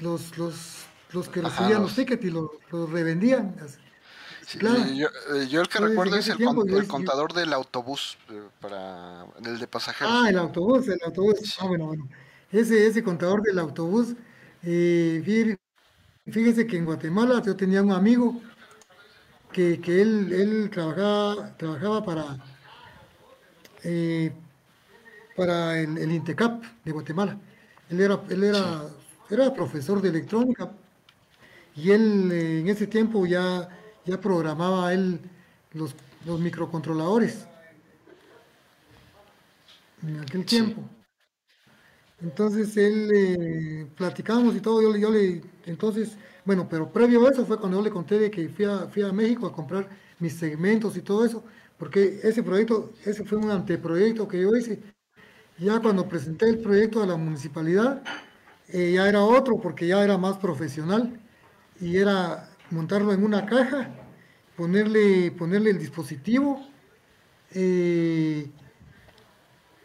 Los, los, los que recibían los tickets y los, los revendían. Claro. yo, eh, yo, el que recuerdo es el, el contador del autobús, eh, para el de pasajeros. Ah, el autobús, el autobús. Ah, bueno, bueno. Ese, ese contador del autobús, eh, fíjese que en Guatemala yo tenía un amigo que, que él, él trabajaba, trabajaba para, eh, para el, el, INTECAP de Guatemala. Él era, él era, era profesor de electrónica y él eh, en ese tiempo ya, ya programaba él los, los microcontroladores en aquel tiempo. Entonces él eh, platicamos y todo, yo, yo le, entonces bueno, pero previo a eso fue cuando yo le conté de que fui a, fui a México a comprar mis segmentos y todo eso, porque ese proyecto, ese fue un anteproyecto que yo hice. Ya cuando presenté el proyecto a la municipalidad, eh, ya era otro, porque ya era más profesional, y era montarlo en una caja, ponerle, ponerle el dispositivo, eh,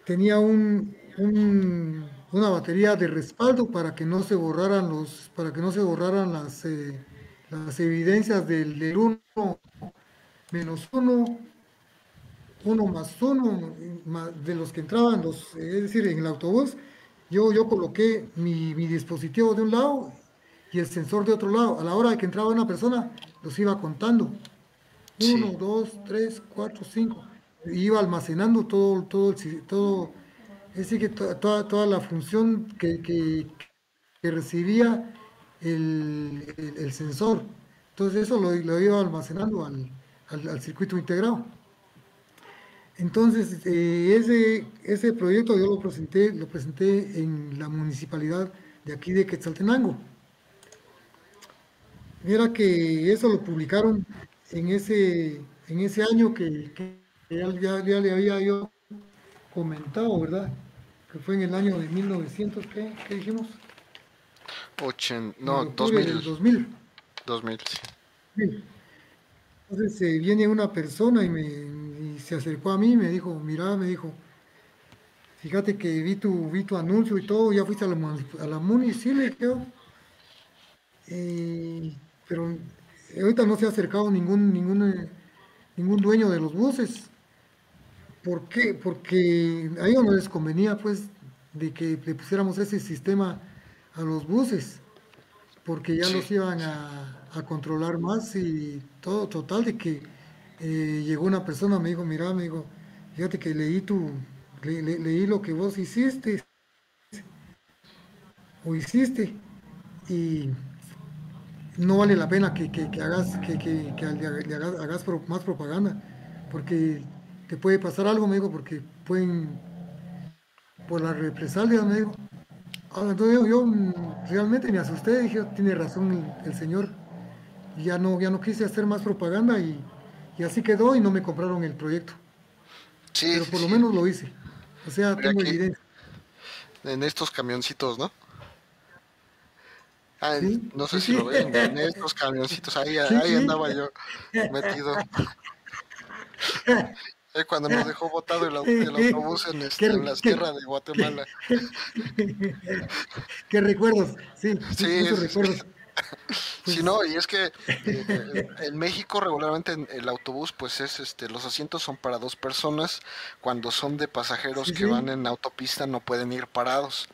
tenía un, un una batería de respaldo para que no se borraran los, para que no se borraran las, eh, las evidencias del, 1 menos 1, 1 más 1, de los que entraban, los, es decir, en el autobús, yo, yo coloqué mi, dispositivo de un lado y el sensor de otro lado. A la hora de que entraba una persona, los iba contando. 1, 2, 3, 4, 5. Iba almacenando todo, todo, todo es decir, que toda, toda la función que, que, recibía el, sensor. Entonces eso lo, lo iba almacenando al, al, circuito integrado. Entonces, eh, ese, ese proyecto yo lo presenté, lo presenté en la municipalidad de aquí de Quetzaltenango. Mira que eso lo publicaron en ese, en ese año que, ya, ya, le había yo comentado, ¿verdad? Que fue en el año de 1900, ¿qué, ¿Qué dijimos? no, 2000. 2000. 2000, sí. Entonces eh, viene una persona y, me, se acercó a mí y me dijo, mira, me dijo, fíjate que vi tu, vi tu anuncio y todo, ya fuiste a la, a la MUNI, sí, le quedó. Eh, pero ahorita no se ha acercado ningún, ningún, eh, ningún dueño de los buses. ¿Por qué? Porque a ellos no les convenía, pues, de que le pusiéramos ese sistema a los buses, porque ya los iban a, controlar más y todo, total, de que eh, llegó una persona, me dijo, mira, me dijo, fíjate que leí tu, leí lo que vos hiciste, o hiciste, y no vale la pena que, hagas, que, que, hagas más propaganda, porque te puede pasar algo, me dijo, porque pueden, por la represalia, me dijo. Ah, entonces yo, mm, realmente me asusté, dije, tiene razón el, señor. Y ya no, ya no quise hacer más propaganda y, así quedó y no me compraron el proyecto. Sí, Pero por lo menos lo hice. O sea, tengo evidencia. En estos camioncitos, ¿no? Ah, no sé si lo ven, en estos camioncitos, ahí, ahí andaba yo metido. Eh, cuando nos dejó botado el, autobús en, este, en la sierra de Guatemala. Qué, recuerdos, sí, sí recuerdos. Sí, no, y es que eh, en México regularmente el autobús, pues es, este, los asientos son para dos personas. Cuando son de pasajeros que van en autopista no pueden ir parados.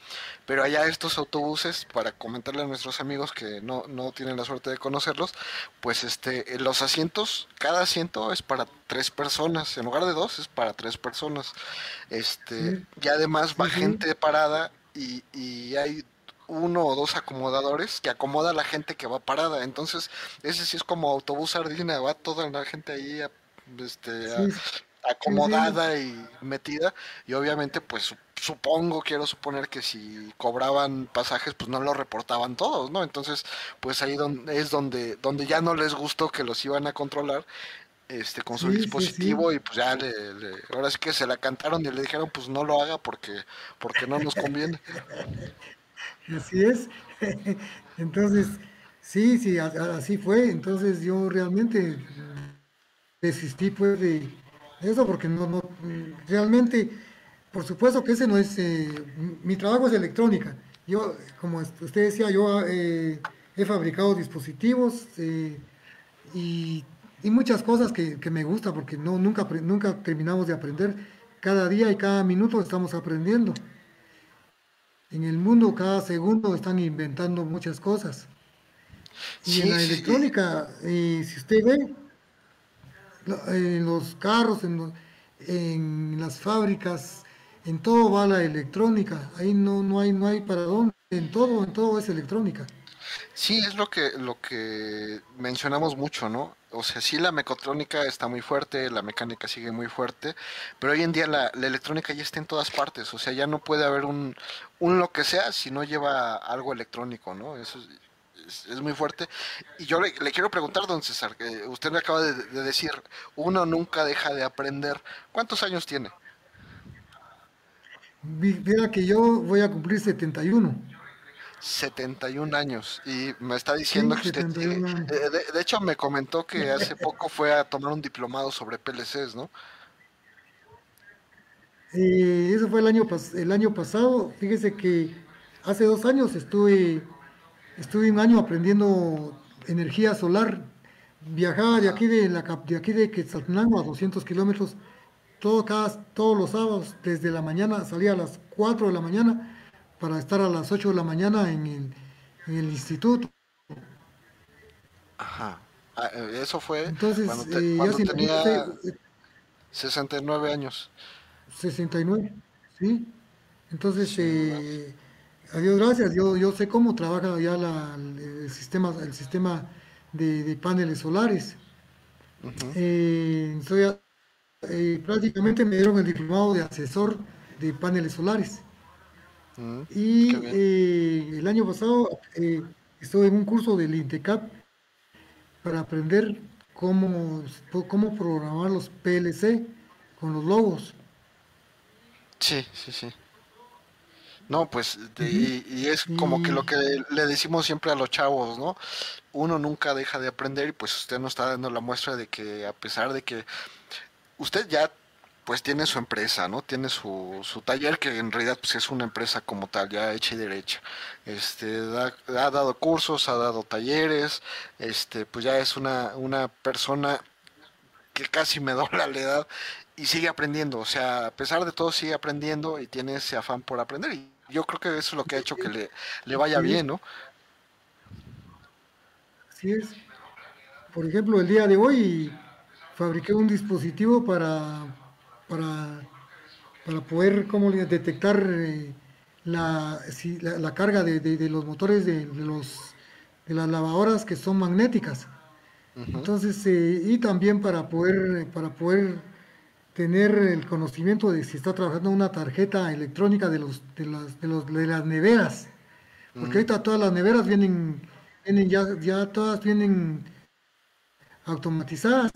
Pero allá estos autobuses, para comentarle a nuestros amigos que no, no tienen la suerte de conocerlos, pues este, los asientos, cada asiento es para tres personas. En lugar de dos es para tres personas. Este, y además va gente parada y, y hay uno o dos acomodadores que acomoda a la gente que va parada. Entonces, ese sí es como autobús sardina, va toda la gente ahí este, acomodada y metida. Y obviamente, pues supongo, quiero suponer que si cobraban pasajes, pues no lo reportaban todos, ¿no? Entonces, pues ahí donde, es donde, donde ya no les gustó que los iban a controlar este con su dispositivo y pues ya le, ahora sí que se la cantaron y le dijeron pues no lo haga porque porque no nos conviene así es entonces sí sí así fue entonces yo realmente desistí pues de eso porque no no realmente por supuesto que ese no es eh, mi trabajo es electrónica yo como usted decía yo eh, he fabricado dispositivos eh, y y muchas cosas que, me gusta porque no, nunca, nunca terminamos de aprender. Cada día y cada minuto estamos aprendiendo. En el mundo cada segundo están inventando muchas cosas. Y en la electrónica, eh, si usted ve, en los carros, en, en, las fábricas, en todo va la electrónica. Ahí no, no, hay, no hay para dónde. En todo, en todo es electrónica. Sí, es lo que, lo que mencionamos mucho, ¿no? O sea, sí la mecatrónica está muy fuerte, la mecánica sigue muy fuerte, pero hoy en día la, electrónica ya está en todas partes, o sea, ya no puede haber un, un lo que sea si no lleva algo electrónico, ¿no? Eso es, muy fuerte. Y yo le, quiero preguntar, don César, que usted me acaba de, de decir, uno nunca deja de aprender. ¿Cuántos años tiene? Mira que yo voy a cumplir 71. 71 años y me está diciendo que usted eh, de, hecho me comentó que hace poco fue a tomar un diplomado sobre PLCs, ¿no? Eh, eso fue el año el año pasado. Fíjese que hace dos años estuve estuve un año aprendiendo energía solar. Viajaba de aquí de la de aquí de Quetzaltenango a 200 kilómetros todo, todos los sábados desde la mañana salía a las 4 de la mañana para estar a las 8 de la mañana en el, en el instituto. Ajá. Ah, eh, eso fue Entonces, cuando, eh, tenía 69 años. 69, sí. Entonces, eh, adiós, gracias. Yo, yo sé cómo trabaja ya la, el sistema, el sistema de, paneles solares. Eh, prácticamente me dieron el diplomado de asesor de paneles solares. Y eh, el año pasado estuve en un curso del INTECAP para aprender cómo, cómo programar los PLC con los logos. Sí, sí, sí. No, pues, y, es como que lo que le decimos siempre a los chavos, ¿no? Uno nunca deja de aprender y pues usted nos está dando la muestra de que a pesar de que usted ya pues tiene su empresa, ¿no? Tiene su, su taller que en realidad pues es una empresa como tal, ya hecha y derecha. Este, ha dado cursos, ha dado talleres, este, pues ya es una, una persona que casi me dobla la edad y sigue aprendiendo, o sea, a pesar de todo sigue aprendiendo y tiene ese afán por aprender y yo creo que eso es lo que ha hecho que le, le vaya bien, ¿no? Así es. Por ejemplo, el día de hoy fabriqué un dispositivo para para, para poder como detectar eh, la, la, carga de, los motores de, los, de las lavadoras que son magnéticas. Entonces, eh, y también para poder, para poder tener el conocimiento de si está trabajando una tarjeta electrónica de, los, de, las, de, los, de las neveras. Porque ahorita todas las neveras vienen, vienen ya, ya todas vienen automatizadas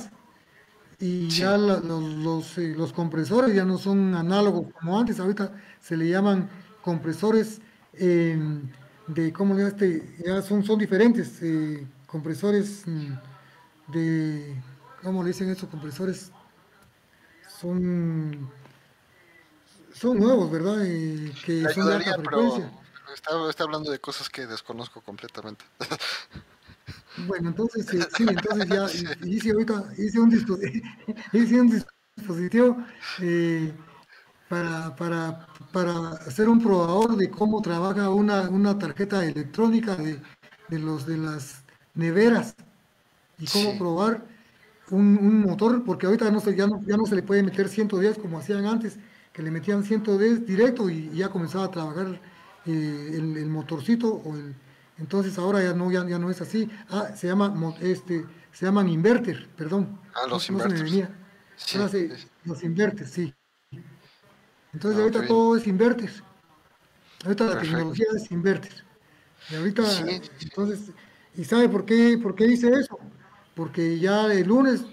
y ya los, eh, los, compresores ya no son análogos como antes, ahorita se le llaman compresores em, de, ¿cómo le este? Ya son, son diferentes, eh, compresores mm, de, ¿cómo le dicen esos compresores? Son, son nuevos, ¿verdad? Eh, que son de alta frecuencia. Está, está hablando de cosas que desconozco completamente. Bueno, entonces sí, entonces ya hice ahorita, hice un, dispositivo, eh, para, para, para hacer un probador de cómo trabaja una, una tarjeta electrónica de, de, los de las neveras y cómo probar un, un, motor, porque ahorita no se, ya, no, ya no se le puede meter 110 como hacían antes, que le metían 110 directo y ya comenzaba a trabajar eh, el, motorcito o el, entonces ahora ya no, ya, no es así. Ah, se llama este, se llaman inverter, perdón. Ah, los inverters. Sí, los inverters, sí. Entonces ah, ahorita todo es inverter. Ahorita la tecnología es inverter. Y ahorita, entonces, ¿y sabe por qué, por qué hice eso? Porque ya el lunes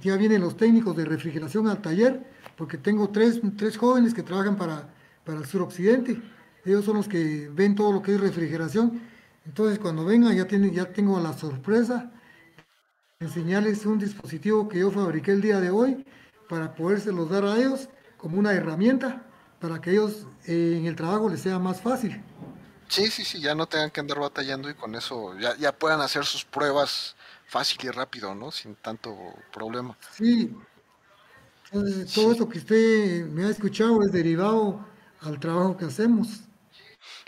ya vienen los técnicos de refrigeración al taller, porque tengo tres, tres jóvenes que trabajan para, para el suroccidente. Ellos son los que ven todo lo que es refrigeración. Entonces, cuando vengan, ya, tienen, ya tengo la sorpresa enseñarles un dispositivo que yo fabriqué el día de hoy para podérselos dar a ellos como una herramienta para que ellos eh, en el trabajo les sea más fácil. Sí, sí, sí, ya no tengan que andar batallando y con eso ya, ya puedan hacer sus pruebas fácil y rápido, ¿no? Sin tanto problema. Sí. Entonces, todo eso que usted me ha escuchado es derivado al trabajo que hacemos.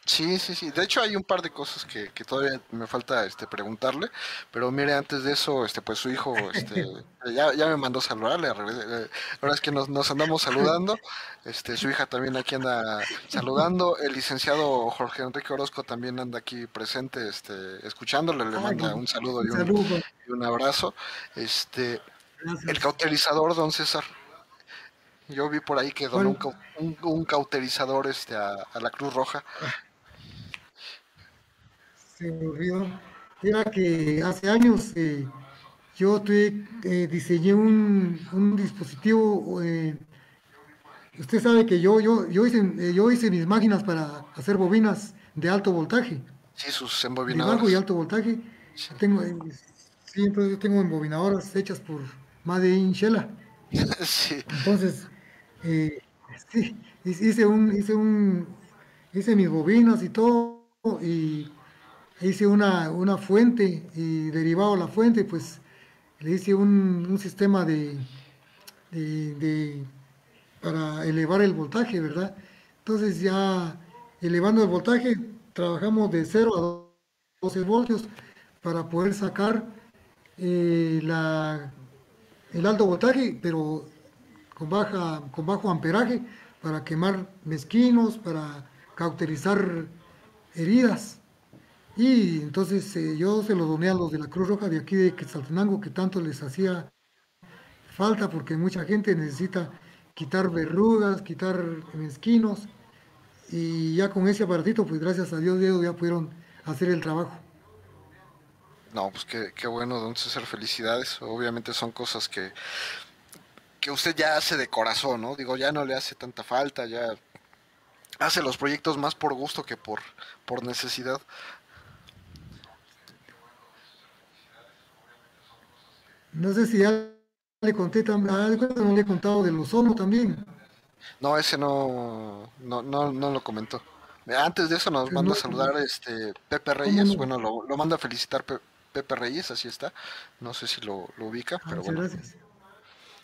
Sí, sí, sí. De hecho hay un par de cosas que, que todavía me falta este preguntarle, pero mire, antes de eso, este pues su hijo este ya, ya me mandó saludarle, eh, ahora es que nos, nos andamos saludando, este su hija también aquí anda saludando, el licenciado Jorge Enrique Orozco también anda aquí presente, este escuchándole, le manda un saludo y un, y un abrazo. Este el cauterizador, don César. Yo vi por ahí que donó un, un, cauterizador este, a, la Cruz Roja. Se me olvidó. Era que hace años eh, yo tuve, eh, diseñé un, un dispositivo. Eh, usted sabe que yo, yo, yo, hice, yo hice mis máquinas para hacer bobinas de alto voltaje. Sí, sus embobinadoras. De bajo y alto voltaje. Tengo, sí, entonces yo tengo embobinadoras hechas por Made in Shela. sí. Entonces, eh, sí, hice un, hice un, hice mis bobinas y todo, y hice una, una fuente, y derivado de la fuente, pues le hice un, sistema de, de, para elevar el voltaje, ¿verdad? Entonces ya elevando el voltaje, trabajamos de 0 a 12 voltios para poder sacar eh, la, el alto voltaje, pero con, baja, con bajo amperaje para quemar mezquinos, para cauterizar heridas. Y entonces eh, yo se lo doné a los de la Cruz Roja de aquí de Quetzaltenango, que tanto les hacía falta, porque mucha gente necesita quitar verrugas, quitar mezquinos. Y ya con ese aparatito, pues gracias a Dios, ya pudieron hacer el trabajo. No, pues qué, qué bueno, don César, felicidades. Obviamente son cosas que que usted ya hace de corazón, ¿no? Digo, ya no le hace tanta falta, ya hace los proyectos más por gusto que por, por necesidad. No sé si ya le conté también, ah, no le he contado del ozono también. No, ese no, no, no, no lo comentó. Antes de eso nos manda a saludar este Pepe Reyes, bueno, lo, lo, manda a felicitar Pepe Reyes, así está. No sé si lo, lo ubica, ah, pero bueno. Gracias.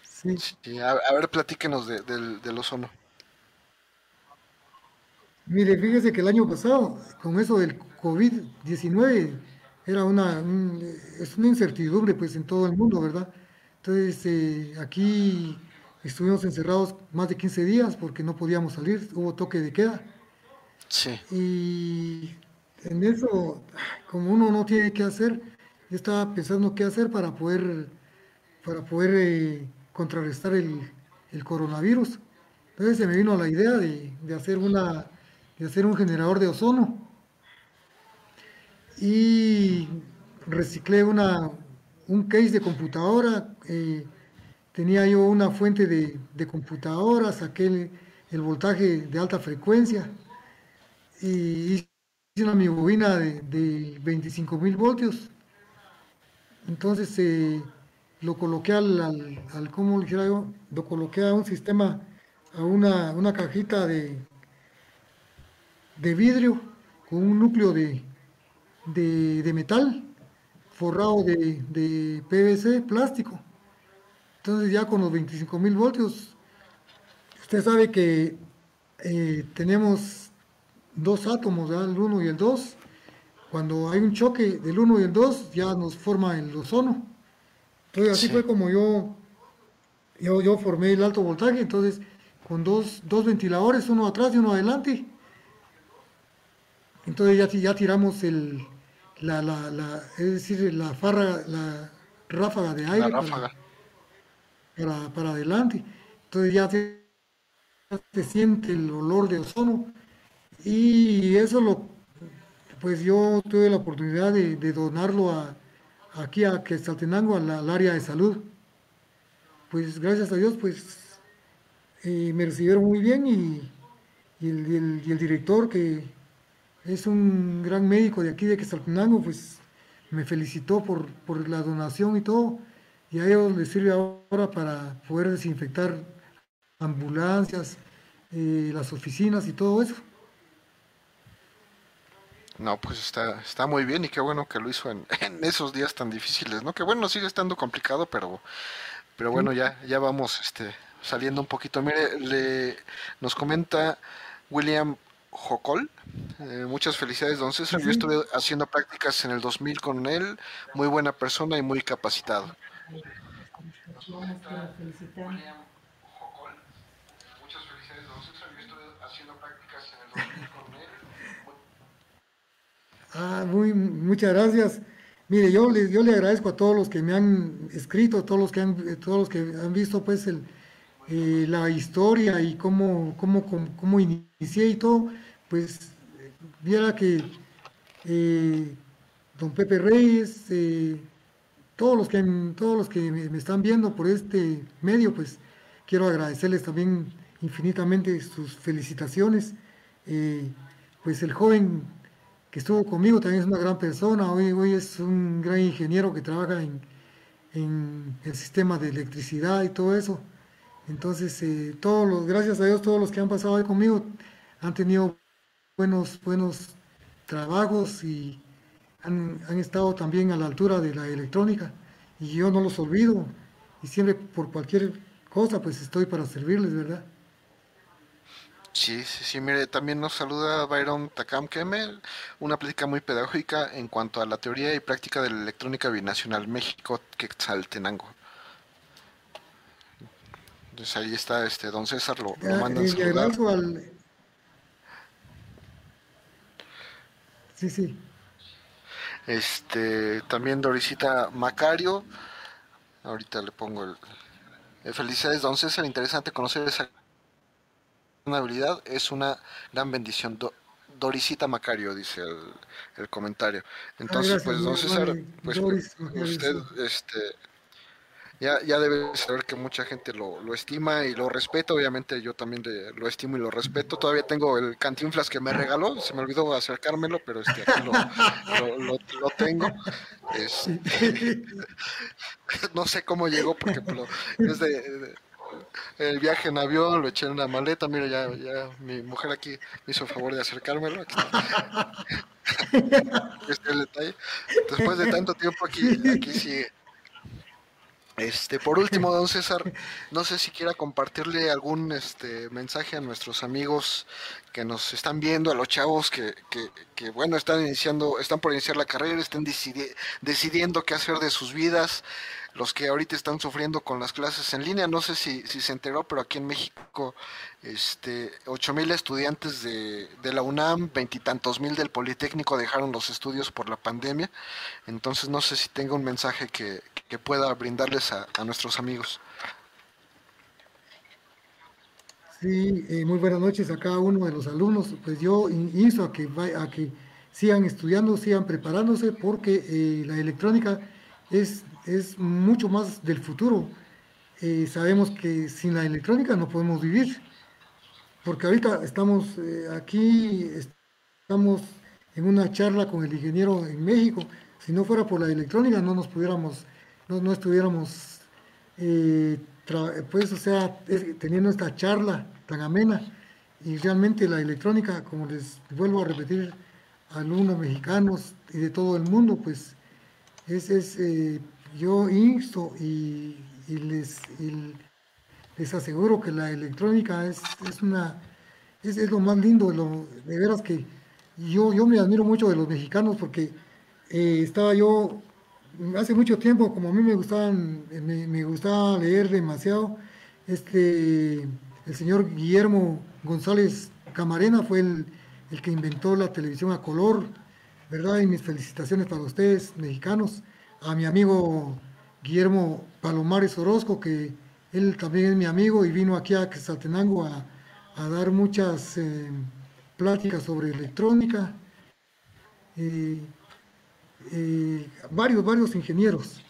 Sí. a, ver, platíquenos del, ozono. Mire, fíjese que el año pasado, con eso del COVID-19, era una, es una incertidumbre pues en todo el mundo, ¿verdad? Entonces, eh, aquí estuvimos encerrados más de 15 días porque no podíamos salir, hubo toque de queda. Sí. Y en eso, como uno no tiene qué hacer, yo estaba pensando qué hacer para poder, para poder eh, contrarrestar el, coronavirus. Entonces se me vino la idea de, hacer una, de hacer un generador de ozono. Y reciclé una, un case de computadora. Eh, tenía yo una fuente de, computadora, saqué el, voltaje de alta frecuencia y hice una mi bobina de, de 25 mil voltios. Entonces eh, lo coloqué al, al, ¿cómo dijera yo? Lo coloqué a un sistema, a una, una cajita de, de vidrio con un núcleo de, de, metal forrado de, de, PVC, plástico. Entonces ya con los 25 mil voltios, usted sabe que eh, tenemos dos átomos, el 1 y el 2. Cuando hay un choque del 1 y el 2, ya nos forma el ozono. Entonces así fue como yo, yo, yo formé el alto voltaje, entonces con dos, dos ventiladores, uno atrás y uno adelante. Entonces ya, ya tiramos el, la, la, la, es decir, la farra, la ráfaga de aire Para, para, adelante. Entonces ya se, se, siente el olor de ozono y eso lo, pues yo tuve la oportunidad de, donarlo a, aquí a Quetzaltenango, al, al área de salud. Pues gracias a Dios, pues eh, me recibieron muy bien y, y, el, y el director que es un gran médico de aquí de Quetzaltenango, pues me felicitó por, por, la donación y todo, y a ellos les sirve ahora para poder desinfectar ambulancias, eh, las oficinas y todo eso. No, pues está, está muy bien y qué bueno que lo hizo en, esos días tan difíciles, ¿no? Que bueno, sigue estando complicado, pero, pero bueno, ya, ya vamos este, saliendo un poquito. Mire, le, nos comenta William Jocol. Eh, muchas felicidades, don César. Yo estuve haciendo prácticas en el 2000 con él. Muy buena persona y muy capacitado. Ah, muy, muchas gracias. Mire, yo le, yo le agradezco a todos los que me han escrito, todos los que han, todos los que han visto pues el, eh, la historia y cómo, cómo, cómo, inicié y todo, pues viera que eh, don Pepe Reyes, eh, todos los que, todos los que me, están viendo por este medio, pues quiero agradecerles también infinitamente sus felicitaciones. pues el joven que estuvo conmigo también es una gran persona, hoy, hoy es un gran ingeniero que trabaja en, en el sistema de electricidad y todo eso. Entonces, eh, todos los, gracias a Dios, todos los que han pasado ahí conmigo han tenido buenos, buenos trabajos y han, estado también a la altura de la electrónica. Y yo no los olvido. Y siempre por cualquier cosa, pues estoy para servirles, ¿verdad? Sí, sí, sí, mire, también nos saluda Byron Takam Kemel, una plática muy pedagógica en cuanto a la teoría y práctica de la electrónica binacional México Quetzaltenango. Entonces ahí está este don César, lo, lo mandan saludar. Al... Sí, sí. Este, también Dorisita Macario. Ahorita le pongo el, el felicidades, don César. Interesante conocer esa habilidad. Es una gran bendición. Dorisita Macario, dice el, el comentario. Entonces, pues, don César, pues, usted, este, ya, ya debe saber que mucha gente lo, lo estima y lo respeta. Obviamente yo también lo estimo y lo respeto. Todavía tengo el cantinflas que me regaló. Se me olvidó acercármelo, pero este, aquí lo, lo, tengo. no sé cómo llegó porque es de, el viaje en avión, lo eché en una maleta. Mira, ya, ya mi mujer aquí hizo el favor de acercármelo. Aquí está. este el detalle. Después de tanto tiempo aquí, aquí sigue. Este, por último, don César, no sé si quiera compartirle algún este, mensaje a nuestros amigos que nos están viendo, a los chavos que, que, que bueno, están iniciando, están por iniciar la carrera, están decidiendo qué hacer de sus vidas, los que ahorita están sufriendo con las clases en línea. No sé si, se enteró, pero aquí en México, este, ocho mil estudiantes de, de, la UNAM, veintitantos mil del Politécnico dejaron los estudios por la pandemia. Entonces no sé si tenga un mensaje que, que pueda brindarles a, a nuestros amigos. Sí, eh, muy buenas noches a cada uno de los alumnos. Pues yo insto a que, a que sigan estudiando, sigan preparándose, porque eh, la electrónica es es mucho más del futuro. Eh, sabemos que sin la electrónica no podemos vivir, porque ahorita estamos eh, aquí, estamos en una charla con el ingeniero en México. Si no fuera por la electrónica no nos pudiéramos, no, no estuviéramos, eh, pues, o sea, teniendo esta charla tan amena. Y realmente la electrónica, como les vuelvo a repetir, alumnos mexicanos y de todo el mundo, pues es, es yo insto y, les, les aseguro que la electrónica es, es una es, lo más lindo, de veras que yo, yo me admiro mucho de los mexicanos porque eh, estaba yo hace mucho tiempo, como a mí me gustaban, me, gustaba leer demasiado, este el señor Guillermo González Camarena fue el, el que inventó la televisión a color, ¿verdad? Y mis felicitaciones para ustedes, mexicanos, a mi amigo Guillermo Palomares Orozco, que él también es mi amigo y vino aquí a Quetzaltenango a, a dar muchas eh, pláticas sobre electrónica. Eh, eh, varios, varios ingenieros.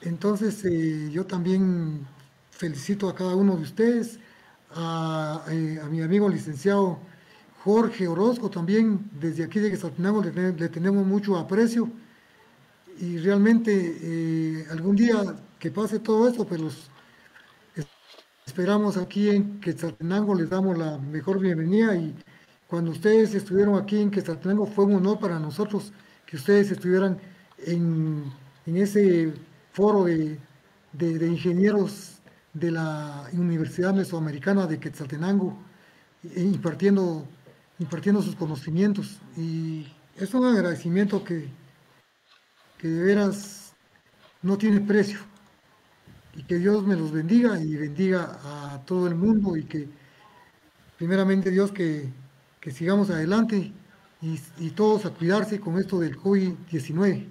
Entonces yo también felicito a cada uno de ustedes, a, a mi amigo licenciado Jorge Orozco también, desde aquí de Quetzaltenango le tenemos mucho aprecio y realmente algún día que pase todo esto, pues los esperamos aquí en Quetzaltenango, les damos la mejor bienvenida y cuando ustedes estuvieron aquí en Quetzaltenango fue un honor para nosotros que ustedes estuvieran en, ese foro de, ingenieros de la Universidad Mesoamericana de Quetzaltenango, e impartiendo, impartiendo sus conocimientos. Y es un agradecimiento que, que de veras no tiene precio y que Dios me los bendiga y bendiga a todo el mundo y que primeramente Dios que, sigamos adelante y, todos a cuidarse con esto del COVID-19.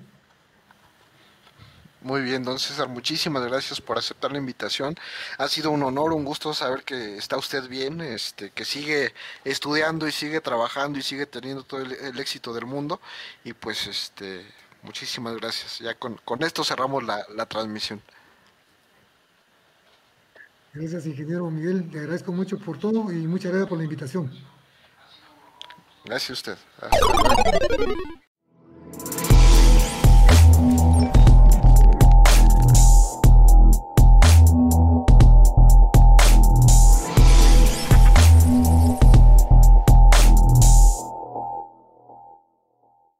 Muy bien, don César, muchísimas gracias por aceptar la invitación. Ha sido un honor, un gusto saber que está usted bien, este, que sigue estudiando y sigue trabajando y sigue teniendo todo el, éxito del mundo. Y pues, este, muchísimas gracias. Ya con, esto cerramos la, la transmisión. Gracias, ingeniero Miguel. Le agradezco mucho por todo y muchas gracias por la invitación. Gracias a usted.